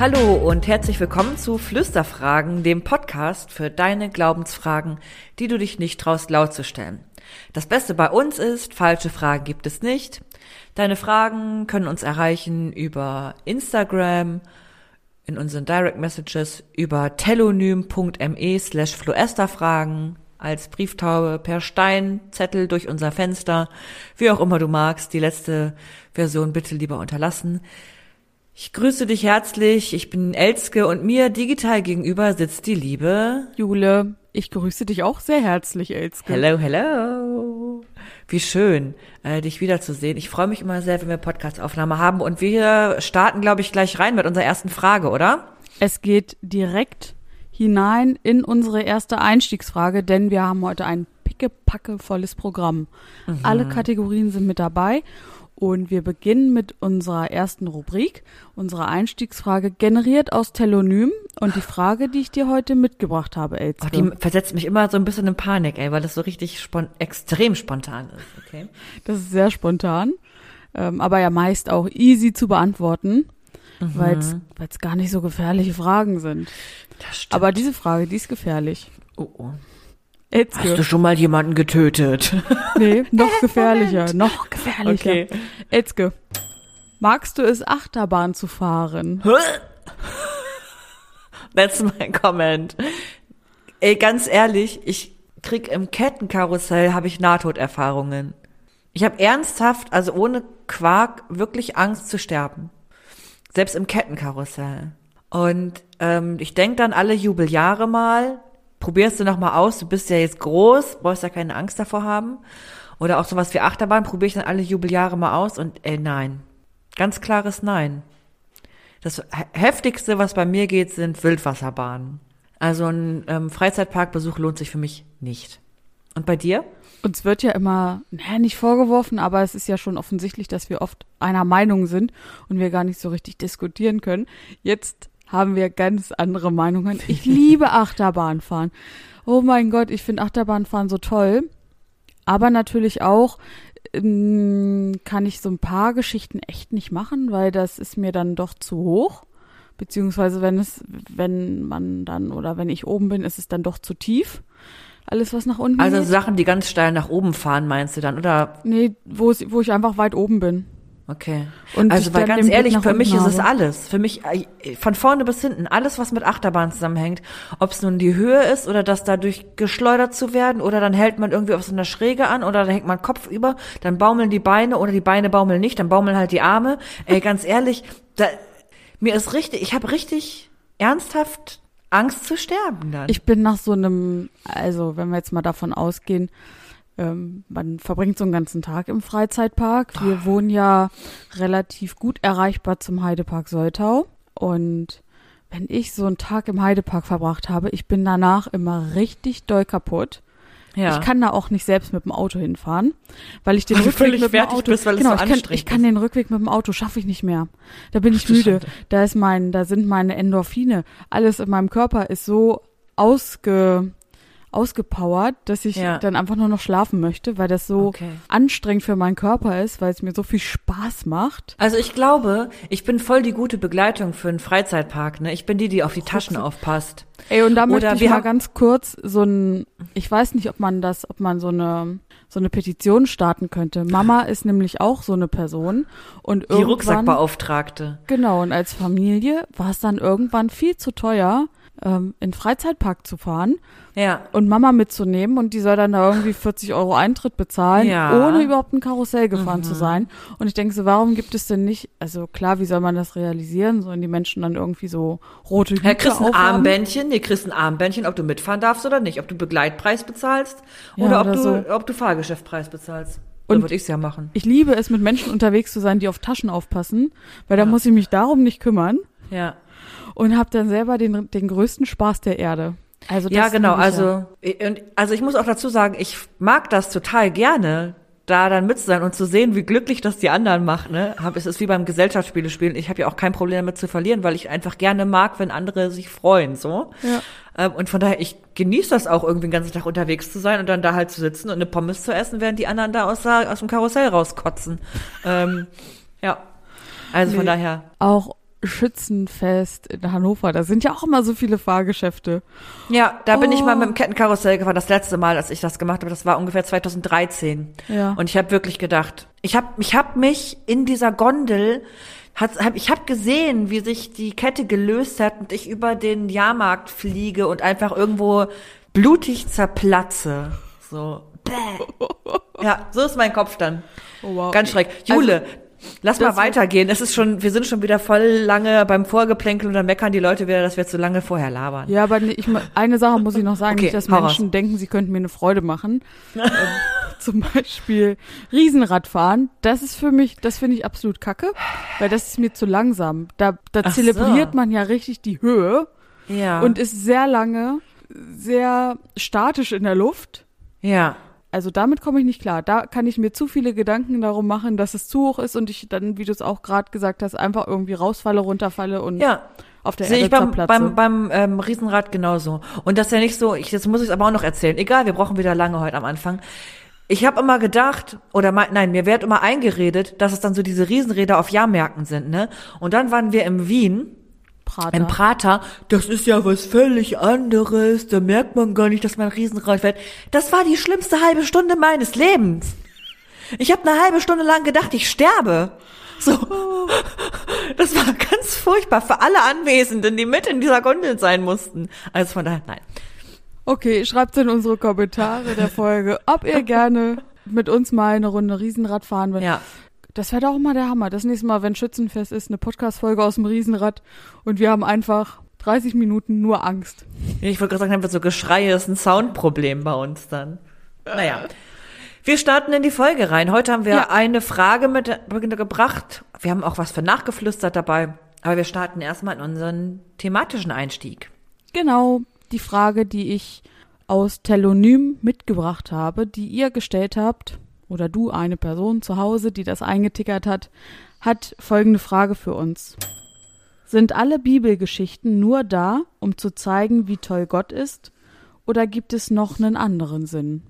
Hallo und herzlich willkommen zu Flüsterfragen, dem Podcast für deine Glaubensfragen, die du dich nicht traust laut zu stellen. Das Beste bei uns ist, falsche Fragen gibt es nicht. Deine Fragen können uns erreichen über Instagram, in unseren Direct Messages, über telonym.me slash floesterfragen, als Brieftaube, per Stein, Zettel durch unser Fenster, wie auch immer du magst. Die letzte Version bitte lieber unterlassen. Ich grüße dich herzlich. Ich bin Elske und mir digital gegenüber sitzt die liebe Jule. Ich grüße dich auch sehr herzlich, Elske. Hello, hello. Wie schön, äh, dich wiederzusehen. Ich freue mich immer sehr, wenn wir Podcast-Aufnahme haben. Und wir starten, glaube ich, gleich rein mit unserer ersten Frage, oder? Es geht direkt hinein in unsere erste Einstiegsfrage, denn wir haben heute ein pickepacke volles Programm. Mhm. Alle Kategorien sind mit dabei. Und wir beginnen mit unserer ersten Rubrik, unserer Einstiegsfrage, generiert aus Telonym. Und die Frage, die ich dir heute mitgebracht habe, Elske. Oh, die versetzt mich immer so ein bisschen in Panik, ey, weil das so richtig spon extrem spontan ist. Okay. Das ist sehr spontan, ähm, aber ja meist auch easy zu beantworten, mhm. weil es gar nicht so gefährliche Fragen sind. Das stimmt. Aber diese Frage, die ist gefährlich. Oh, oh. Etzke. Hast du schon mal jemanden getötet? Nee, noch gefährlicher, noch gefährlicher. Okay. Etzke, magst du es, Achterbahn zu fahren? That's my comment. Ey, ganz ehrlich, ich krieg im Kettenkarussell habe ich Nahtoderfahrungen. Ich habe ernsthaft, also ohne Quark, wirklich Angst zu sterben. Selbst im Kettenkarussell. Und ähm, ich denk dann alle Jubeljahre mal, probierst du noch mal aus, du bist ja jetzt groß, brauchst ja keine Angst davor haben. Oder auch sowas wie Achterbahn, probiere ich dann alle Jubeljahre mal aus und ey, nein. Ganz klares Nein. Das heftigste, was bei mir geht, sind Wildwasserbahnen. Also ein ähm, Freizeitparkbesuch lohnt sich für mich nicht. Und bei dir? Uns wird ja immer, naja, nicht vorgeworfen, aber es ist ja schon offensichtlich, dass wir oft einer Meinung sind und wir gar nicht so richtig diskutieren können. Jetzt haben wir ganz andere Meinungen. Ich liebe Achterbahnfahren. Oh mein Gott, ich finde Achterbahnfahren so toll. Aber natürlich auch ähm, kann ich so ein paar Geschichten echt nicht machen, weil das ist mir dann doch zu hoch. Beziehungsweise wenn es, wenn man dann oder wenn ich oben bin, ist es dann doch zu tief. Alles, was nach unten Also geht. Sachen, die ganz steil nach oben fahren, meinst du dann, oder? Nee, wo, wo ich einfach weit oben bin. Okay. Und also weil ganz ehrlich, für mich ist es alles. Für mich äh, von vorne bis hinten alles, was mit Achterbahn zusammenhängt. Ob es nun die Höhe ist oder das dadurch geschleudert zu werden oder dann hält man irgendwie auf so einer Schräge an oder dann hängt man Kopf über, dann baumeln die Beine oder die Beine baumeln nicht, dann baumeln halt die Arme. Ey, ganz ehrlich, da, mir ist richtig, ich habe richtig ernsthaft Angst zu sterben dann. Ich bin nach so einem, also wenn wir jetzt mal davon ausgehen, ähm, man verbringt so einen ganzen Tag im Freizeitpark. Wir oh. wohnen ja relativ gut erreichbar zum Heidepark Soltau. Und wenn ich so einen Tag im Heidepark verbracht habe, ich bin danach immer richtig doll kaputt. Ja. Ich kann da auch nicht selbst mit dem Auto hinfahren, weil ich den weil Rückweg mit dem Auto bist, genau, so ich, kann, ich kann den Rückweg mit dem Auto schaffe ich nicht mehr. Da bin Ach, ich müde. Da ist mein, da sind meine Endorphine. Alles in meinem Körper ist so ausge ausgepowert, dass ich ja. dann einfach nur noch schlafen möchte, weil das so okay. anstrengend für meinen Körper ist, weil es mir so viel Spaß macht. Also ich glaube, ich bin voll die gute Begleitung für einen Freizeitpark. Ne? Ich bin die, die auf die Taschen aufpasst. Ey, und da Oder möchte ich mal ganz kurz so ein, ich weiß nicht, ob man das, ob man so eine so eine Petition starten könnte. Mama ist nämlich auch so eine Person und die Rucksackbeauftragte. Genau und als Familie war es dann irgendwann viel zu teuer, ähm, in Freizeitpark zu fahren ja. und Mama mitzunehmen und die soll dann da irgendwie 40 Euro Eintritt bezahlen, ja. ohne überhaupt ein Karussell gefahren mhm. zu sein. Und ich denke so, warum gibt es denn nicht, also klar, wie soll man das realisieren? Sollen die Menschen dann irgendwie so rote Hüte Ja, kriegst ein Armbändchen, nee, kriegst ein Armbändchen, ob du mitfahren darfst oder nicht, ob du Begleitpreis bezahlst oder, ja, oder ob, du, so. ob du Fahrgeschäftpreis bezahlst. Und würde ich ja machen. Ich liebe es, mit Menschen unterwegs zu sein, die auf Taschen aufpassen, weil da muss ich mich darum nicht kümmern. Ja und habe dann selber den, den größten Spaß der Erde. Also ja, genau. Also, und, also ich muss auch dazu sagen, ich mag das total gerne, da dann mit zu sein und zu sehen, wie glücklich das die anderen macht. Ne? Es ist wie beim Gesellschaftsspiele spielen. Ich habe ja auch kein Problem damit zu verlieren, weil ich einfach gerne mag, wenn andere sich freuen. so. Ja. Ähm, und von daher, ich genieße das auch irgendwie den ganzen Tag unterwegs zu sein und dann da halt zu sitzen und eine Pommes zu essen, während die anderen da aus, aus dem Karussell rauskotzen. ähm, ja. Also nee, von daher. Auch Schützenfest in Hannover. Da sind ja auch immer so viele Fahrgeschäfte. Ja, da bin ich mal Oh. mit dem Kettenkarussell gefahren, das letzte Mal, als ich das gemacht habe. Das war ungefähr 2013. Ja. Und ich habe wirklich gedacht, ich habe ich hab mich in dieser Gondel, hat, hab, ich habe gesehen, wie sich die Kette gelöst hat und ich über den Jahrmarkt fliege und einfach irgendwo blutig zerplatze. So. Bäh. Ja, so ist mein Kopf dann. Oh, wow. Ganz schreck. Jule, lass mal das- weitergehen. Es ist schon, wir sind schon wieder voll lange beim Vorgeplänkel und dann meckern die Leute wieder, dass wir zu lange vorher labern. Ja, aber ich, eine Sache muss ich noch sagen, Okay, nicht, dass Menschen raus. denken, sie könnten mir eine Freude machen. ähm, zum Beispiel Riesenradfahren. Das ist für mich, das finde ich absolut kacke, weil das ist mir zu langsam. Da, da Ach so. zelebriert man ja richtig die Höhe Ja. und ist sehr lange, sehr statisch in der Luft. ja. Also damit komme ich nicht klar. Da kann ich mir zu viele Gedanken darum machen, dass es zu hoch ist und ich dann, wie du es auch gerade gesagt hast, einfach irgendwie rausfalle, runterfalle und Ja. auf der Sehe Erde ich beim, beim, beim ähm, Riesenrad genauso. Und das ist ja nicht so, ich, jetzt muss ich es aber auch noch erzählen. Egal, wir brauchen wieder lange heute am Anfang. Ich habe immer gedacht, oder mein, nein, mir wird immer eingeredet, dass es dann so diese Riesenräder auf Jahrmärkten sind, ne? Und dann waren wir in Wien, Prater. im Prater. Das ist ja was völlig anderes. Da merkt man gar nicht, dass man ein Riesenrad fährt. Das war die schlimmste halbe Stunde meines Lebens. Ich habe eine halbe Stunde lang gedacht, ich sterbe. So. Das war ganz furchtbar für alle Anwesenden, die mit in dieser Gondel sein mussten. Also von daher, nein. Okay, schreibt in unsere Kommentare der Folge, ob ihr gerne mit uns mal eine Runde Riesenrad fahren wollt. Ja. Das wäre doch auch mal der Hammer. Das nächste Mal, wenn Schützenfest ist, eine Podcast-Folge aus dem Riesenrad und wir haben einfach 30 Minuten nur Angst. Ich wollte gerade sagen, haben wir so Geschreie, ist ein Soundproblem bei uns dann. Naja. Wir starten in die Folge rein. Heute haben wir Ja. eine Frage mitgebracht. Wir haben auch was für nachgeflüstert dabei. Aber wir starten erstmal in unseren thematischen Einstieg. Genau, die Frage, die ich aus Telonym mitgebracht habe, die ihr gestellt habt, oder du, eine Person zu Hause, die das eingetickert hat, hat folgende Frage für uns. Sind alle Bibelgeschichten nur da, um zu zeigen, wie toll Gott ist, oder gibt es noch einen anderen Sinn?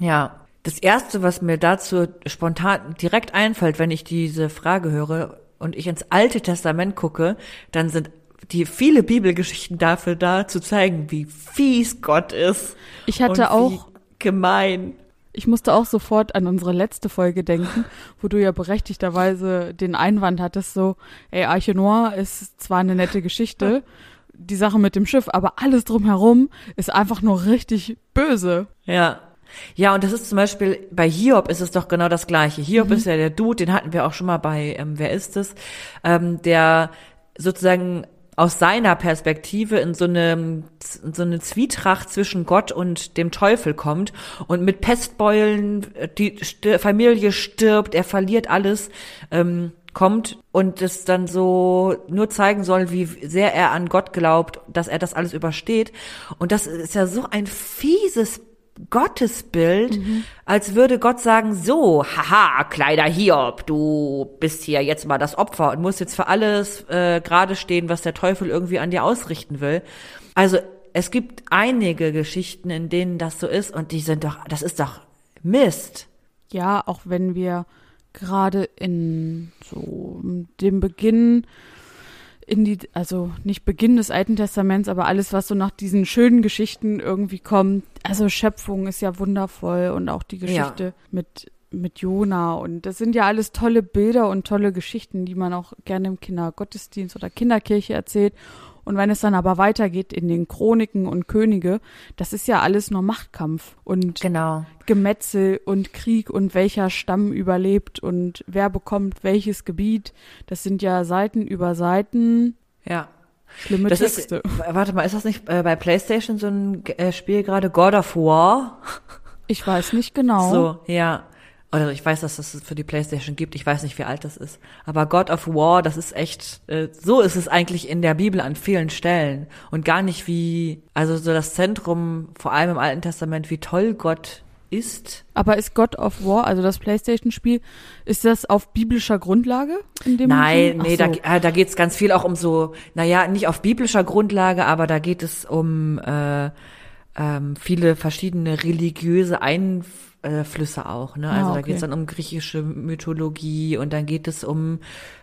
Ja. Das erste, was mir dazu spontan direkt einfällt, wenn ich diese Frage höre und ich ins Alte Testament gucke, dann sind die viele Bibelgeschichten dafür da, zu zeigen, wie fies Gott ist. Ich hatte auch gemein. Ich musste auch sofort an unsere letzte Folge denken, wo du ja berechtigterweise den Einwand hattest, so, ey, Arche Noir ist zwar eine nette Geschichte, die Sache mit dem Schiff, aber alles drumherum ist einfach nur richtig böse. Ja. Ja, und das ist zum Beispiel, bei Hiob ist es doch genau das Gleiche. Hiob ist ja der Dude, den hatten wir auch schon mal bei ähm, Wer ist es? Ähm, der sozusagen aus seiner Perspektive in so eine, in so eine Zwietracht zwischen Gott und dem Teufel kommt und mit Pestbeulen die Familie stirbt, er verliert alles, ähm, kommt und es dann so nur zeigen soll, wie sehr er an Gott glaubt, dass er das alles übersteht. Und das ist ja so ein fieses Gottesbild, als würde Gott sagen, so, haha, kleiner Hiob, du bist hier jetzt mal das Opfer und musst jetzt für alles äh, gerade stehen, was der Teufel irgendwie an dir ausrichten will. Also es gibt einige Geschichten, in denen das so ist und die sind doch, das ist doch Mist. Ja, auch wenn wir gerade in so dem Beginn in die, also nicht Beginn des Alten Testaments, aber alles, was so nach diesen schönen Geschichten irgendwie kommt. Also Schöpfung ist ja wundervoll und auch die Geschichte mit mit Jona und das sind ja alles tolle Bilder und tolle Geschichten, die man auch gerne im Kindergottesdienst oder Kinderkirche erzählt. Und wenn es dann aber weitergeht in den Chroniken und Könige, das ist ja alles nur Machtkampf und Genau. Gemetzel und Krieg und welcher Stamm überlebt und wer bekommt welches Gebiet. Das sind ja Seiten über Seiten Ja. schlimme Das Texte. ist, warte mal, ist das nicht äh, bei PlayStation so ein äh, Spiel gerade God of War? ich weiß nicht genau. So, ja. Oder ich weiß, dass das für die PlayStation gibt. Ich weiß nicht, wie alt das ist. Aber God of War, das ist echt, äh, so ist es eigentlich in der Bibel an vielen Stellen. Und gar nicht wie, also so das Zentrum, vor allem im Alten Testament, wie toll Gott ist. Aber ist God of War, also das Playstation-Spiel, ist das auf biblischer Grundlage? In dem Nein, nee, da, so. äh, da geht's ganz viel auch um so, naja, nicht auf biblischer Grundlage, aber da geht es um, äh, ähm, viele verschiedene religiöse Einflüsse auch. Ne? Also Ah, da okay. geht es dann um griechische Mythologie und dann geht es um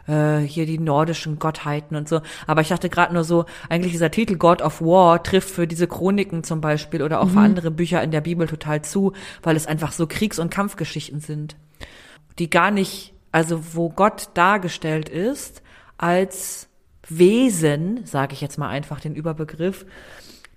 äh, hier die nordischen Gottheiten und so. Aber ich dachte gerade nur so, eigentlich dieser Titel God of War trifft für diese Chroniken zum Beispiel oder auch für andere Bücher in der Bibel total zu, weil es einfach so Kriegs- und Kampfgeschichten sind, die gar nicht, also wo Gott dargestellt ist als Wesen, sage ich jetzt mal einfach den Überbegriff,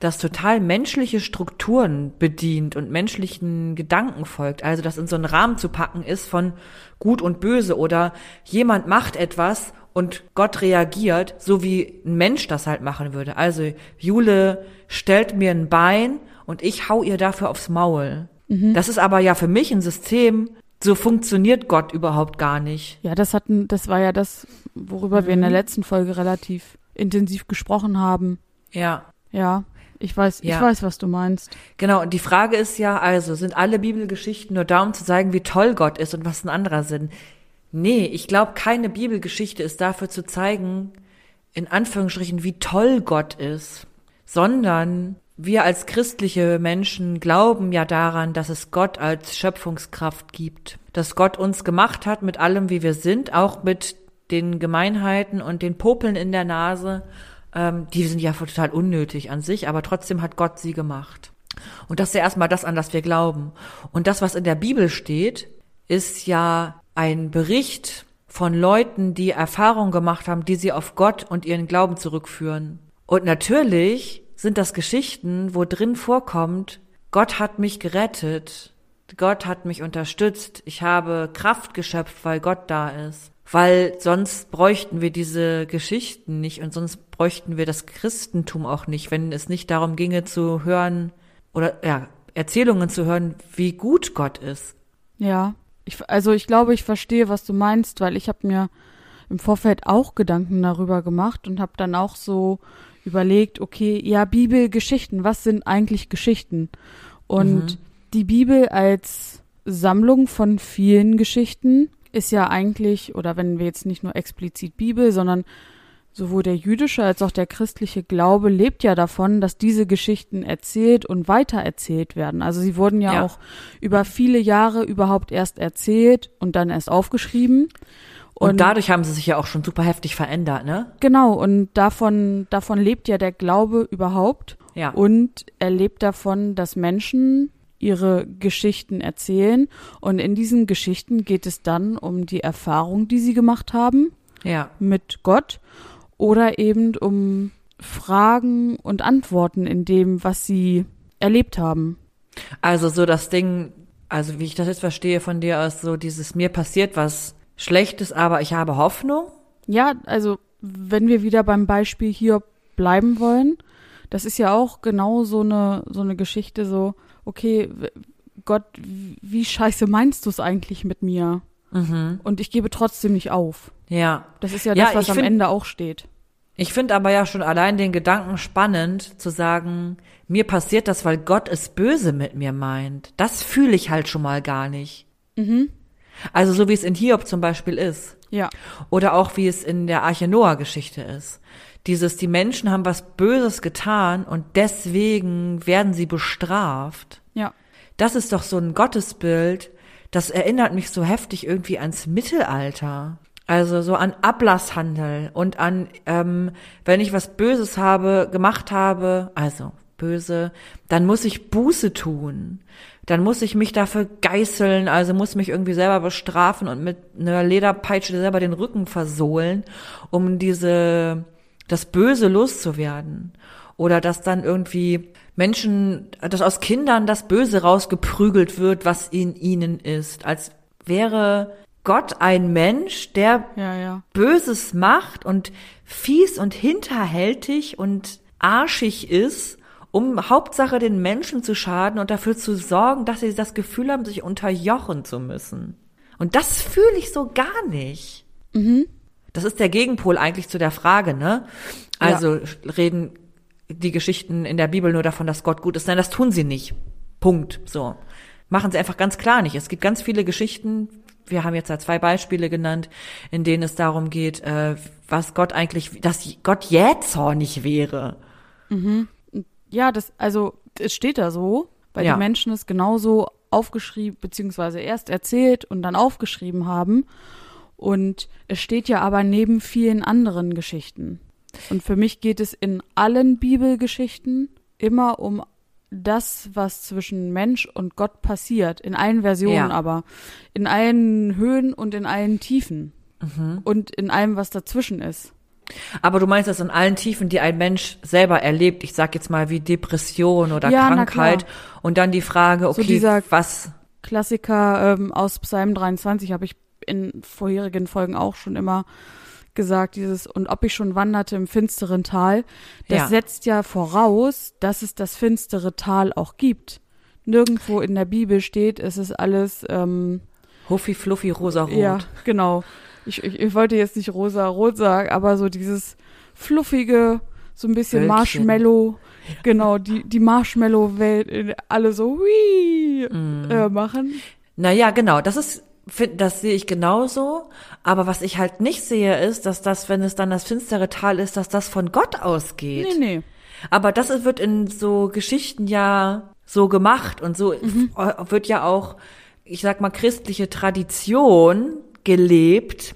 das total menschliche Strukturen bedient und menschlichen Gedanken folgt. Also das in so einen Rahmen zu packen ist von gut und böse oder jemand macht etwas und Gott reagiert, so wie ein Mensch das halt machen würde. Also Jule stellt mir ein Bein und ich hau ihr dafür aufs Maul. Das ist aber ja für mich ein System, so funktioniert Gott überhaupt gar nicht. Ja, das hatten, das war ja das, worüber wir in der Mhm. letzten Folge relativ intensiv gesprochen haben. Ja. Ja, ich weiß, Ja. ich weiß, was du meinst. Genau, und die Frage ist ja, also, sind alle Bibelgeschichten nur da, um zu zeigen, wie toll Gott ist und was ein anderer Sinn? Nee, ich glaube, keine Bibelgeschichte ist dafür zu zeigen, in Anführungsstrichen, wie toll Gott ist, sondern wir als christliche Menschen glauben ja daran, dass es Gott als Schöpfungskraft gibt, dass Gott uns gemacht hat mit allem, wie wir sind, auch mit den Gemeinheiten und den Popeln in der Nase. Ähm, die sind ja total unnötig an sich, aber trotzdem hat Gott sie gemacht. Und das ist ja erstmal das, an das wir glauben. Und das, was in der Bibel steht, ist ja ein Bericht von Leuten, die Erfahrungen gemacht haben, die sie auf Gott und ihren Glauben zurückführen. Und natürlich sind das Geschichten, wo drin vorkommt, Gott hat mich gerettet, Gott hat mich unterstützt, ich habe Kraft geschöpft, weil Gott da ist. Weil sonst bräuchten wir diese Geschichten nicht und sonst bräuchten wir das Christentum auch nicht, wenn es nicht darum ginge zu hören oder ja, Erzählungen zu hören, wie gut Gott ist. Ja, ich, also ich glaube, ich verstehe, was du meinst, weil ich habe mir im Vorfeld auch Gedanken darüber gemacht und habe dann auch so überlegt, okay, ja, Bibelgeschichten, was sind eigentlich Geschichten? Und die Bibel als Sammlung von vielen Geschichten ist ja eigentlich, oder wenn wir jetzt nicht nur explizit Bibel, sondern sowohl der jüdische als auch der christliche Glaube lebt ja davon, dass diese Geschichten erzählt und weitererzählt werden. Also sie wurden ja, Ja. auch über viele Jahre überhaupt erst erzählt und dann erst aufgeschrieben. Und, dadurch haben sie sich ja auch schon super heftig verändert, ne? Genau, und davon, davon lebt ja der Glaube überhaupt. Ja. Und er lebt davon, dass Menschen ihre Geschichten erzählen. Und in diesen Geschichten geht es dann um die Erfahrung, die sie gemacht haben Ja. mit Gott oder eben um Fragen und Antworten in dem, was sie erlebt haben. Also so das Ding, also wie ich das jetzt verstehe von dir aus, so dieses mir passiert was Schlechtes, aber ich habe Hoffnung. Ja, also wenn wir wieder beim Beispiel hier bleiben wollen, das ist ja auch genau so eine so eine Geschichte so, okay, Gott, wie scheiße meinst du es eigentlich mit mir? Und ich gebe trotzdem nicht auf. Ja. Das ist ja Ja, das, was am find- Ende auch steht. Ich finde aber ja schon allein den Gedanken spannend zu sagen, mir passiert das, weil Gott es böse mit mir meint. Das fühle ich halt schon mal gar nicht. Also so wie es in Hiob zum Beispiel ist. Ja. Oder auch wie es in der Arche Noah Geschichte ist. Dieses, die Menschen haben was Böses getan und deswegen werden sie bestraft. Ja. Das ist doch so ein Gottesbild, das erinnert mich so heftig irgendwie ans Mittelalter. Also so an Ablasshandel und an, ähm, wenn ich was Böses habe, gemacht habe, also böse, dann muss ich Buße tun. Dann muss ich mich dafür geißeln, also muss mich irgendwie selber bestrafen und mit einer Lederpeitsche selber den Rücken versohlen, um diese, das Böse loszuwerden. Oder dass dann irgendwie Menschen, dass aus Kindern das Böse rausgeprügelt wird, was in ihnen ist. Als wäre Gott ein Mensch, der Ja, ja. Böses macht und fies und hinterhältig und arschig ist, um Hauptsache den Menschen zu schaden und dafür zu sorgen, dass sie das Gefühl haben, sich unterjochen zu müssen. Und das fühle ich so gar nicht. Das ist der Gegenpol eigentlich zu der Frage, ne? Also reden die Geschichten in der Bibel nur davon, dass Gott gut ist. Nein, das tun sie nicht. Punkt. So. Machen sie einfach ganz klar nicht. Es gibt ganz viele Geschichten, wir haben jetzt da zwei Beispiele genannt, in denen es darum geht, äh, was Gott eigentlich, dass Gott jähzornig wäre. Ja, das, also es steht da so, weil Ja. die Menschen es genauso aufgeschrieben, beziehungsweise erst erzählt und dann aufgeschrieben haben. Und es steht ja aber neben vielen anderen Geschichten. Und für mich geht es in allen Bibelgeschichten immer um das, was zwischen Mensch und Gott passiert. In allen Versionen Ja. aber. In allen Höhen und in allen Tiefen. Mhm. Und in allem, was dazwischen ist. Aber du meinst das in allen Tiefen, die ein Mensch selber erlebt. Ich sag jetzt mal wie Depression oder Ja, Krankheit. Und dann die Frage, okay, dieser- was, Klassiker ähm, aus Psalm 23 habe ich in vorherigen Folgen auch schon immer gesagt, dieses und ob ich schon wanderte im finsteren Tal, das Ja. setzt ja voraus, dass es das finstere Tal auch gibt. Nirgendwo in der Bibel steht, es ist alles ähm, Huffy, Fluffy, Rosa-Rot. ja, genau. Ich, ich, ich wollte jetzt nicht rosa-rot sagen, aber so dieses fluffige, so ein bisschen Wölkchen. Marshmallow, genau, die, die Marshmallow-Welt, alle so hui, Mhm. äh, machen. Naja, genau, das ist, das sehe ich genauso. Aber was ich halt nicht sehe, ist, dass das, wenn es dann das finstere Tal ist, dass das von Gott ausgeht. Nee, nee. Aber das wird in so Geschichten ja so gemacht und so Mhm. wird ja auch, ich sag mal, christliche Tradition gelebt,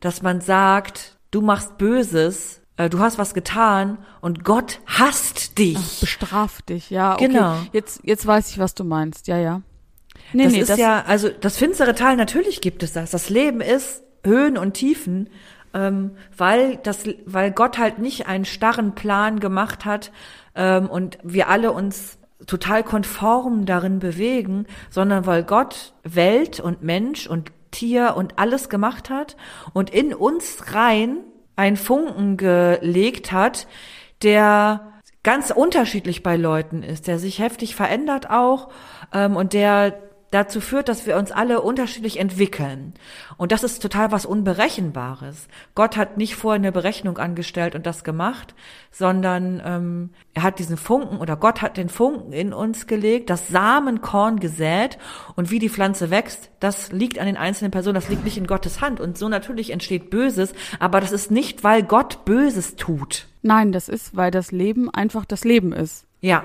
dass man sagt, du machst Böses, äh, du hast was getan und Gott hasst dich. Bestraft dich, ja. Okay. Genau. Jetzt, jetzt weiß ich, was du meinst. Ja, ja. Nee, das nee, ist ja, also das finstere Tal, natürlich gibt es das. Das Leben ist Höhen und Tiefen, ähm, weil das, weil Gott halt nicht einen starren Plan gemacht hat ähm, und wir alle uns total konform darin bewegen, sondern weil Gott Welt und Mensch und Tier und alles gemacht hat und in uns rein einen Funken gelegt hat, der ganz unterschiedlich bei Leuten ist, der sich heftig verändert auch ähm, und der dazu führt, dass wir uns alle unterschiedlich entwickeln. Und das ist total was Unberechenbares. Gott hat nicht vorher eine Berechnung angestellt und das gemacht, sondern ähm, er hat diesen Funken oder Gott hat den Funken in uns gelegt, das Samenkorn gesät und wie die Pflanze wächst, das liegt an den einzelnen Personen, das liegt nicht in Gottes Hand. Und so natürlich entsteht Böses, aber das ist nicht, weil Gott Böses tut. Nein, das ist, weil das Leben einfach das Leben ist. Ja,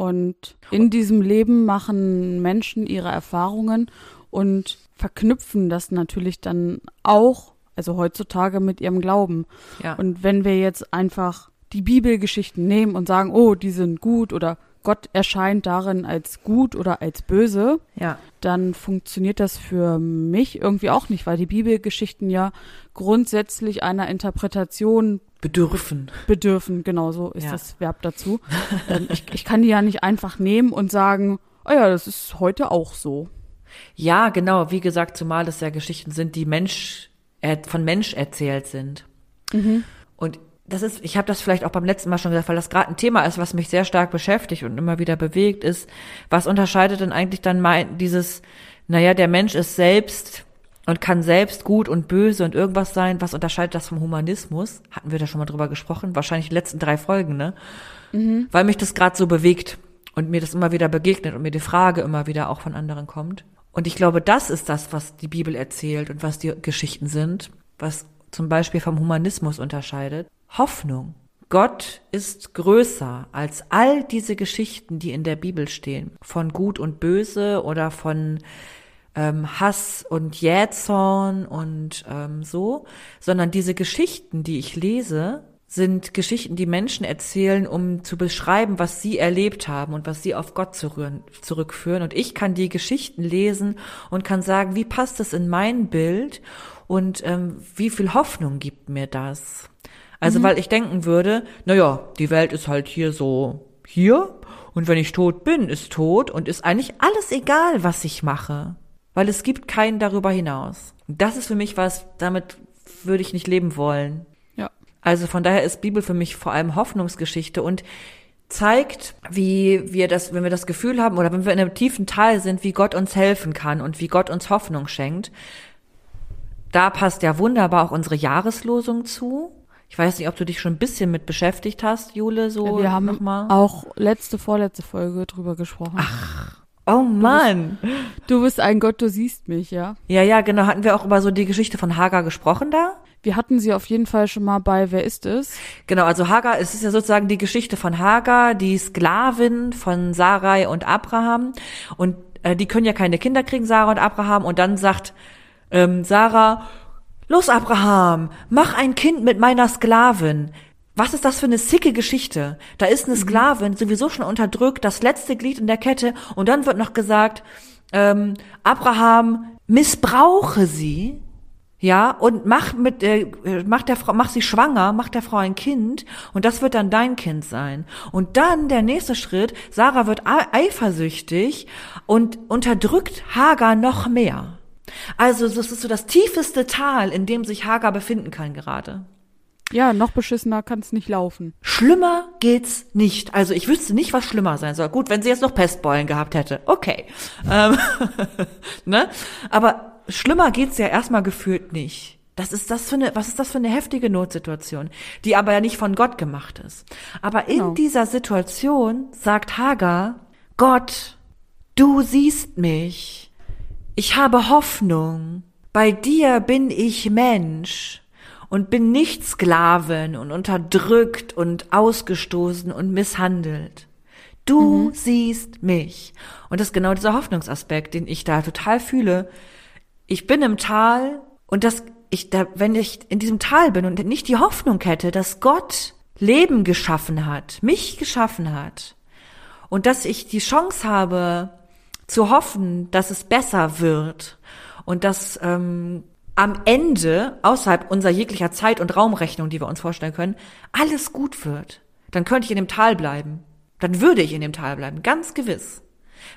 Und in diesem Leben machen Menschen ihre Erfahrungen und verknüpfen das natürlich dann auch, also heutzutage mit ihrem Glauben. ja. Und wenn wir jetzt einfach die Bibelgeschichten nehmen und sagen, oh, die sind gut oder Gott erscheint darin als gut oder als böse, ja. dann funktioniert das für mich irgendwie auch nicht, weil die Bibelgeschichten ja grundsätzlich einer Interpretation Bedürfen. bedürfen. Genau so ist Ja. das Verb dazu. ähm, ich, ich kann die ja nicht einfach nehmen und sagen, oh ja, das ist heute auch so. Ja, genau. Wie gesagt, zumal es ja Geschichten sind, die Mensch äh, von Mensch erzählt sind. Und das ist, ich habe das vielleicht auch beim letzten Mal schon gesagt, weil das gerade ein Thema ist, was mich sehr stark beschäftigt und immer wieder bewegt, ist, was unterscheidet denn eigentlich dann mein, dieses, naja, der Mensch ist selbst und kann selbst gut und böse und irgendwas sein, was unterscheidet das vom Humanismus? Hatten wir da schon mal drüber gesprochen? Wahrscheinlich die letzten drei Folgen, ne? Weil mich das gerade so bewegt und mir das immer wieder begegnet und mir die Frage immer wieder auch von anderen kommt. Und ich glaube, das ist das, was die Bibel erzählt und was die Geschichten sind, was zum Beispiel vom Humanismus unterscheidet. Hoffnung. Gott ist größer als all diese Geschichten, die in der Bibel stehen. Von Gut und Böse oder von ähm, Hass und Jähzorn und ähm, so, sondern diese Geschichten, die ich lese, sind Geschichten, die Menschen erzählen, um zu beschreiben, was sie erlebt haben und was sie auf Gott zurückführen. Und ich kann die Geschichten lesen und kann sagen, wie passt das in mein Bild und ähm, wie viel Hoffnung gibt mir das? Also, weil ich denken würde, na ja, die Welt ist halt hier so hier und wenn ich tot bin, ist tot und ist eigentlich alles egal, was ich mache, weil es gibt keinen darüber hinaus. Das ist für mich was, damit würde ich nicht leben wollen. Ja. Also von daher ist Bibel für mich vor allem Hoffnungsgeschichte und zeigt, wie wir das, wenn wir das Gefühl haben oder wenn wir in einem tiefen Tal sind, wie Gott uns helfen kann und wie Gott uns Hoffnung schenkt. Da passt ja wunderbar auch unsere Jahreslosung zu. Ich weiß nicht, ob du dich schon ein bisschen mit beschäftigt hast, Jule, so Wir haben auch letzte, vorletzte Folge drüber gesprochen. Oh Mann. Du bist ein Gott, du siehst mich, ja. Ja, ja, genau. Hatten wir auch über so die Geschichte von Hagar gesprochen da? Wir hatten sie auf jeden Fall schon mal bei Wer ist es? Genau, also Hagar, es ist ja sozusagen die Geschichte von Hagar, die Sklavin von Sarai und Abraham. Und äh, die können ja keine Kinder kriegen, Sarah und Abraham. Und dann sagt ähm, Sarah, los Abraham, mach ein Kind mit meiner Sklavin. Was ist das für eine sicke Geschichte? Da ist eine Sklavin sowieso schon unterdrückt, das letzte Glied in der Kette. Und dann wird noch gesagt, ähm, Abraham missbrauche sie ja, und mach mit äh, mach der Frau, mach sie schwanger, mach der Frau ein Kind und das wird dann dein Kind sein. Und dann der nächste Schritt, Sarah wird eifersüchtig und unterdrückt Hagar noch mehr. Also das ist so das tiefeste Tal, in dem sich Hagar befinden kann gerade. Ja, noch beschissener kann es nicht laufen. Schlimmer geht's nicht. Also ich wüsste nicht, was schlimmer sein soll. Gut, wenn sie jetzt noch Pestbeulen gehabt hätte. Okay. Ähm, ne? Aber schlimmer geht's ja erstmal gefühlt nicht. Das ist das für eine, was ist das für eine heftige Notsituation, die aber ja nicht von Gott gemacht ist. Aber in Genau. dieser Situation sagt Hagar, Gott, du siehst mich. Ich habe Hoffnung. Bei dir bin ich Mensch und bin nicht Sklavin und unterdrückt und ausgestoßen und misshandelt. Du siehst mich. Und das ist genau dieser Hoffnungsaspekt, den ich da total fühle. Ich bin im Tal und das, ich, da, wenn ich in diesem Tal bin und nicht die Hoffnung hätte, dass Gott Leben geschaffen hat, mich geschaffen hat und dass ich die Chance habe zu hoffen, dass es besser wird und dass ähm, am Ende, außerhalb unserer jeglicher Zeit- und Raumrechnung, die wir uns vorstellen können, alles gut wird, dann könnte ich in dem Tal bleiben. Dann würde ich in dem Tal bleiben, ganz gewiss.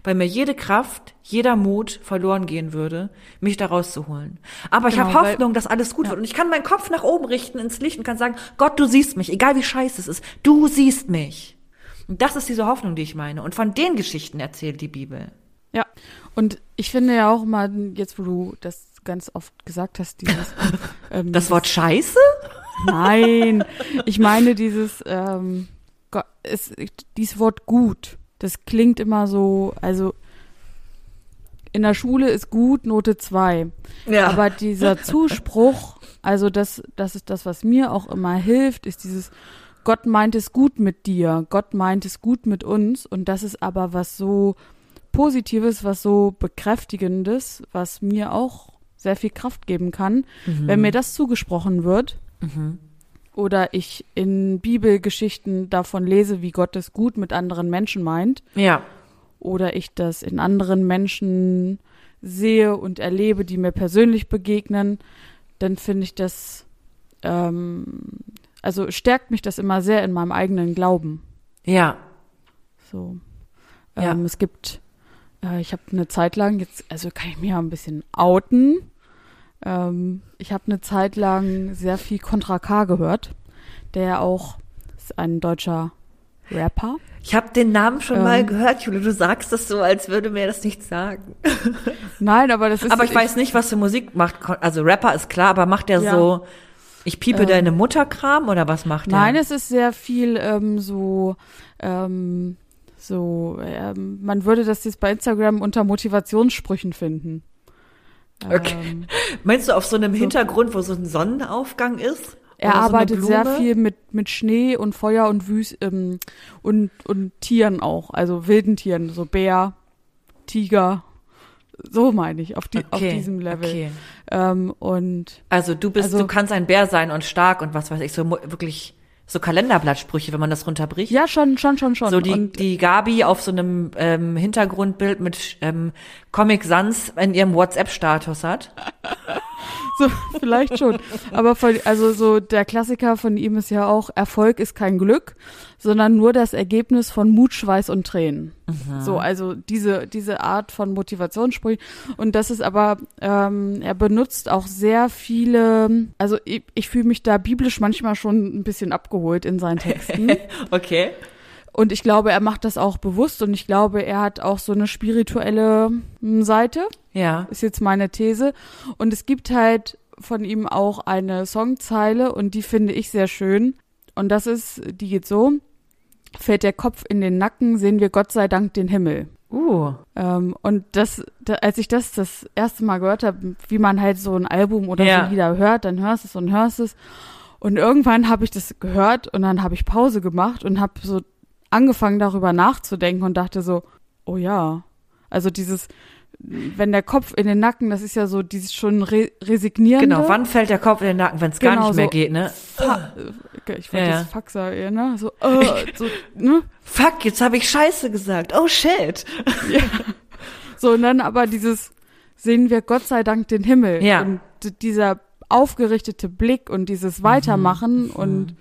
Weil mir jede Kraft, jeder Mut verloren gehen würde, mich da rauszuholen. Aber ich Genau, habe weil- Hoffnung, dass alles gut wird. Und ich kann meinen Kopf nach oben richten ins Licht und kann sagen, Gott, du siehst mich, egal wie scheiße es ist, du siehst mich. Und das ist diese Hoffnung, die ich meine. Und von den Geschichten erzählt die Bibel. Ja. Und ich finde ja auch mal, jetzt wo du das ganz oft gesagt hast, dieses ähm, Das Wort Scheiße? Nein, ich meine dieses, ähm, es, dieses Wort gut. Das klingt immer so, also in der Schule ist gut Note 2. Ja. Aber dieser Zuspruch, also das, das ist das, was mir auch immer hilft, ist dieses Gott meint es gut mit dir, Gott meint es gut mit uns und das ist aber was so Positives, was so Bekräftigendes, was mir auch sehr viel Kraft geben kann, wenn mir das zugesprochen wird oder ich in Bibelgeschichten davon lese, wie Gott es gut mit anderen Menschen meint ja. oder ich das in anderen Menschen sehe und erlebe, die mir persönlich begegnen, dann finde ich das, ähm, also stärkt mich das immer sehr in meinem eigenen Glauben. Ja. So. Ja. Ähm, es gibt, äh, ich habe eine Zeit lang, jetzt, also kann ich mir ja ein bisschen outen. Ähm, ich habe eine Zeit lang sehr viel Contra K gehört, der ja auch ist ein deutscher Rapper. Ich habe den Namen schon Ähm. mal gehört, Jule. Du sagst das so, als würde mir das nicht sagen. Nein, aber das ist. aber ich weiß nicht, was für Musik macht. Also Rapper ist klar, aber macht der Ja. so, ich piepe Ähm. deine Mutterkram oder was macht der? Nein, es ist sehr viel ähm, so, ähm, so, ähm, man würde das jetzt bei Instagram unter Motivationssprüchen finden. Okay. Ähm, Meinst du auf so einem Hintergrund, wo so ein Sonnenaufgang ist? er so arbeitet sehr viel mit, mit Schnee und Feuer und Wüst ähm, und, und Tieren auch, also wilden Tieren, so Bär, Tiger, so meine ich, auf, die, auf Okay, diesem Level. Okay. Ähm, und Also du bist, Also- du kannst ein Bär sein und stark und was weiß ich, so wirklich so Kalenderblattsprüche, wenn man das runterbricht. ja, schon, schon, schon, schon. So die, und, die Gabi auf so einem ähm, Hintergrundbild mit ähm, Comic Sans in ihrem WhatsApp-Status hat. So, vielleicht schon. Aber von, also so der Klassiker von ihm ist ja auch, Erfolg ist kein Glück, sondern nur das Ergebnis von Mut, Schweiß und Tränen. So, also diese, diese Art von Motivationssprüchen. Und das ist aber, ähm, er benutzt auch sehr viele, also ich, ich fühle mich da biblisch manchmal schon ein bisschen abgeholt in seinen Texten. Okay. Und ich glaube, er macht das auch bewusst und ich glaube, er hat auch so eine spirituelle hm, Seite Ja. ist jetzt meine These. Und es gibt halt von ihm auch eine Songzeile und die finde ich sehr schön. Und das ist, die geht so. Fällt der Kopf in den Nacken, sehen wir Gott sei Dank den Himmel. Uh. Ähm, und das, da, als ich das das erste Mal gehört habe, wie man halt so ein Album oder Ja. so Lieder hört, dann hörst du es und hörst es. Und irgendwann habe ich das gehört und dann habe ich Pause gemacht und habe so angefangen darüber nachzudenken und dachte so, oh ja. Also dieses, wenn der Kopf in den Nacken, das ist ja so dieses schon re resignierende. Genau, wann fällt der Kopf in den Nacken, wenn es gar Genau nicht mehr so. geht, ne? Äh, ich wollte Ja, ja. das Faxer eher, ne? So, äh, so, ne? Fuck, jetzt habe ich Scheiße gesagt. Oh shit. So, und dann aber dieses, sehen wir Gott sei Dank den Himmel. Ja. Und dieser aufgerichtete Blick und dieses Mhm. Weitermachen und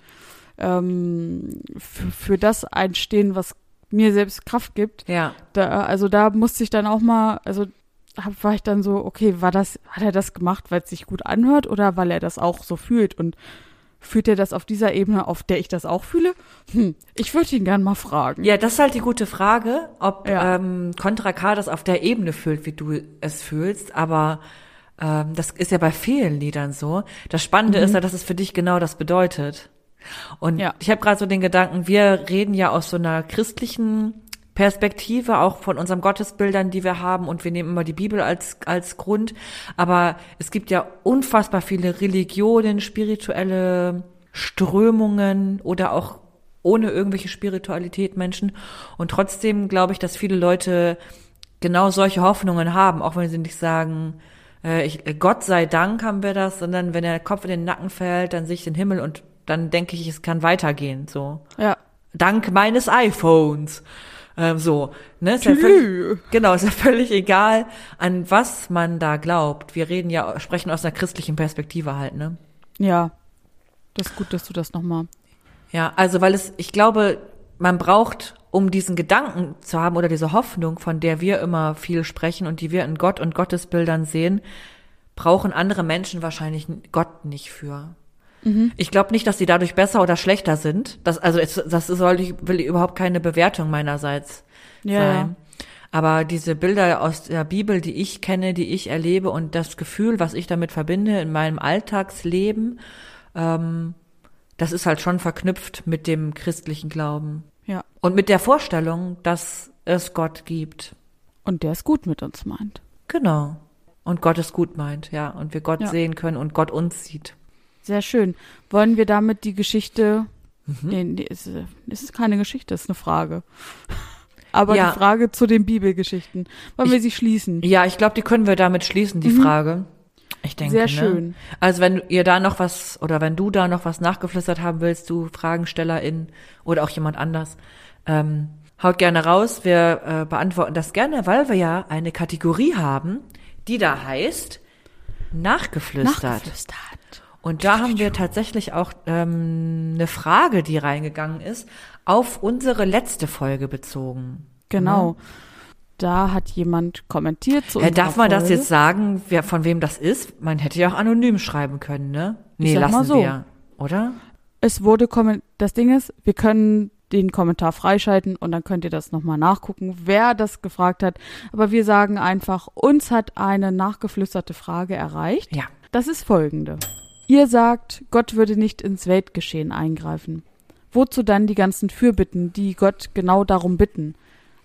ähm, für das einstehen, was mir selbst Kraft gibt. Ja. Da, also da musste ich dann auch mal, also hab, war ich dann so, okay, war das, hat er das gemacht, weil es sich gut anhört oder weil er das auch so fühlt? Und fühlt er das auf dieser Ebene, auf der ich das auch fühle? Hm, ich würde ihn gern mal fragen. Ja, das ist halt die gute Frage, ob Ja. ähm, Contra K das auf der Ebene fühlt, wie du es fühlst, aber ähm, das ist ja bei vielen Liedern so. Das Spannende ist ja, dass es für dich genau das bedeutet. Und Ja. ich habe gerade so den Gedanken, wir reden ja aus so einer christlichen Perspektive, auch von unseren Gottesbildern, die wir haben, und wir nehmen immer die Bibel als, als Grund. Aber es gibt ja unfassbar viele Religionen, spirituelle Strömungen oder auch ohne irgendwelche Spiritualität Menschen. Und trotzdem glaube ich, dass viele Leute genau solche Hoffnungen haben, auch wenn sie nicht sagen, äh, ich, Gott sei Dank haben wir das, sondern wenn der Kopf in den Nacken fällt, dann sehe ich den Himmel und dann denke ich, es kann weitergehen, so. Ja. Dank meines iPhones. Ähm, so, ne? Ist ja völlig, genau, ist ja völlig egal, an was man da glaubt. Wir reden ja, sprechen aus einer christlichen Perspektive halt, ne? Ja. Das ist gut, dass du das nochmal. Ja, also weil es, ich glaube, man braucht, um diesen Gedanken zu haben oder diese Hoffnung, von der wir immer viel sprechen und die wir in Gott und Gottesbildern sehen, brauchen andere Menschen wahrscheinlich Gott nicht für. Ich glaube nicht, dass sie dadurch besser oder schlechter sind. Das, also es, das soll ich, will überhaupt keine Bewertung meinerseits Ja, sein. Aber diese Bilder aus der Bibel, die ich kenne, die ich erlebe und das Gefühl, was ich damit verbinde in meinem Alltagsleben, ähm, das ist halt schon verknüpft mit dem christlichen Glauben. Ja. Und mit der Vorstellung, dass es Gott gibt. Und der es gut mit uns meint. Genau. Und Gott es gut meint, ja. Und wir Gott Ja. sehen können und Gott uns sieht. Sehr schön. Wollen wir damit die Geschichte. Mhm. Nee, nee, ist, äh, ist keine Geschichte, ist eine Frage. Aber Ja. die Frage zu den Bibelgeschichten. Wollen wir sie schließen? Ja, ich glaube, die können wir damit schließen, die Frage. Ich denke. Mhm. Sehr ne? schön. Also wenn ihr da noch was oder wenn du da noch was nachgeflüstert haben willst, du Fragenstellerin oder auch jemand anders, ähm, haut gerne raus. Wir äh, beantworten das gerne, weil wir ja eine Kategorie haben, die da heißt Nachgeflüstert. Nachgeflüstert. Und da haben wir tatsächlich auch ähm, eine Frage, die reingegangen ist, auf unsere letzte Folge bezogen. Genau. Da hat jemand kommentiert zu Ja, darf man das Folge. jetzt sagen, wer, von wem das ist? Man hätte ja auch anonym schreiben können, ne? Nee, lassen mal so. wir, oder? Es wurde. Das Ding ist, wir können den Kommentar freischalten und dann könnt ihr das nochmal nachgucken, wer das gefragt hat. Aber wir sagen einfach, uns hat eine nachgeflüsterte Frage erreicht. Ja. Das ist folgende. Ihr sagt, Gott würde nicht ins Weltgeschehen eingreifen. Wozu dann die ganzen Fürbitten, die Gott genau darum bitten?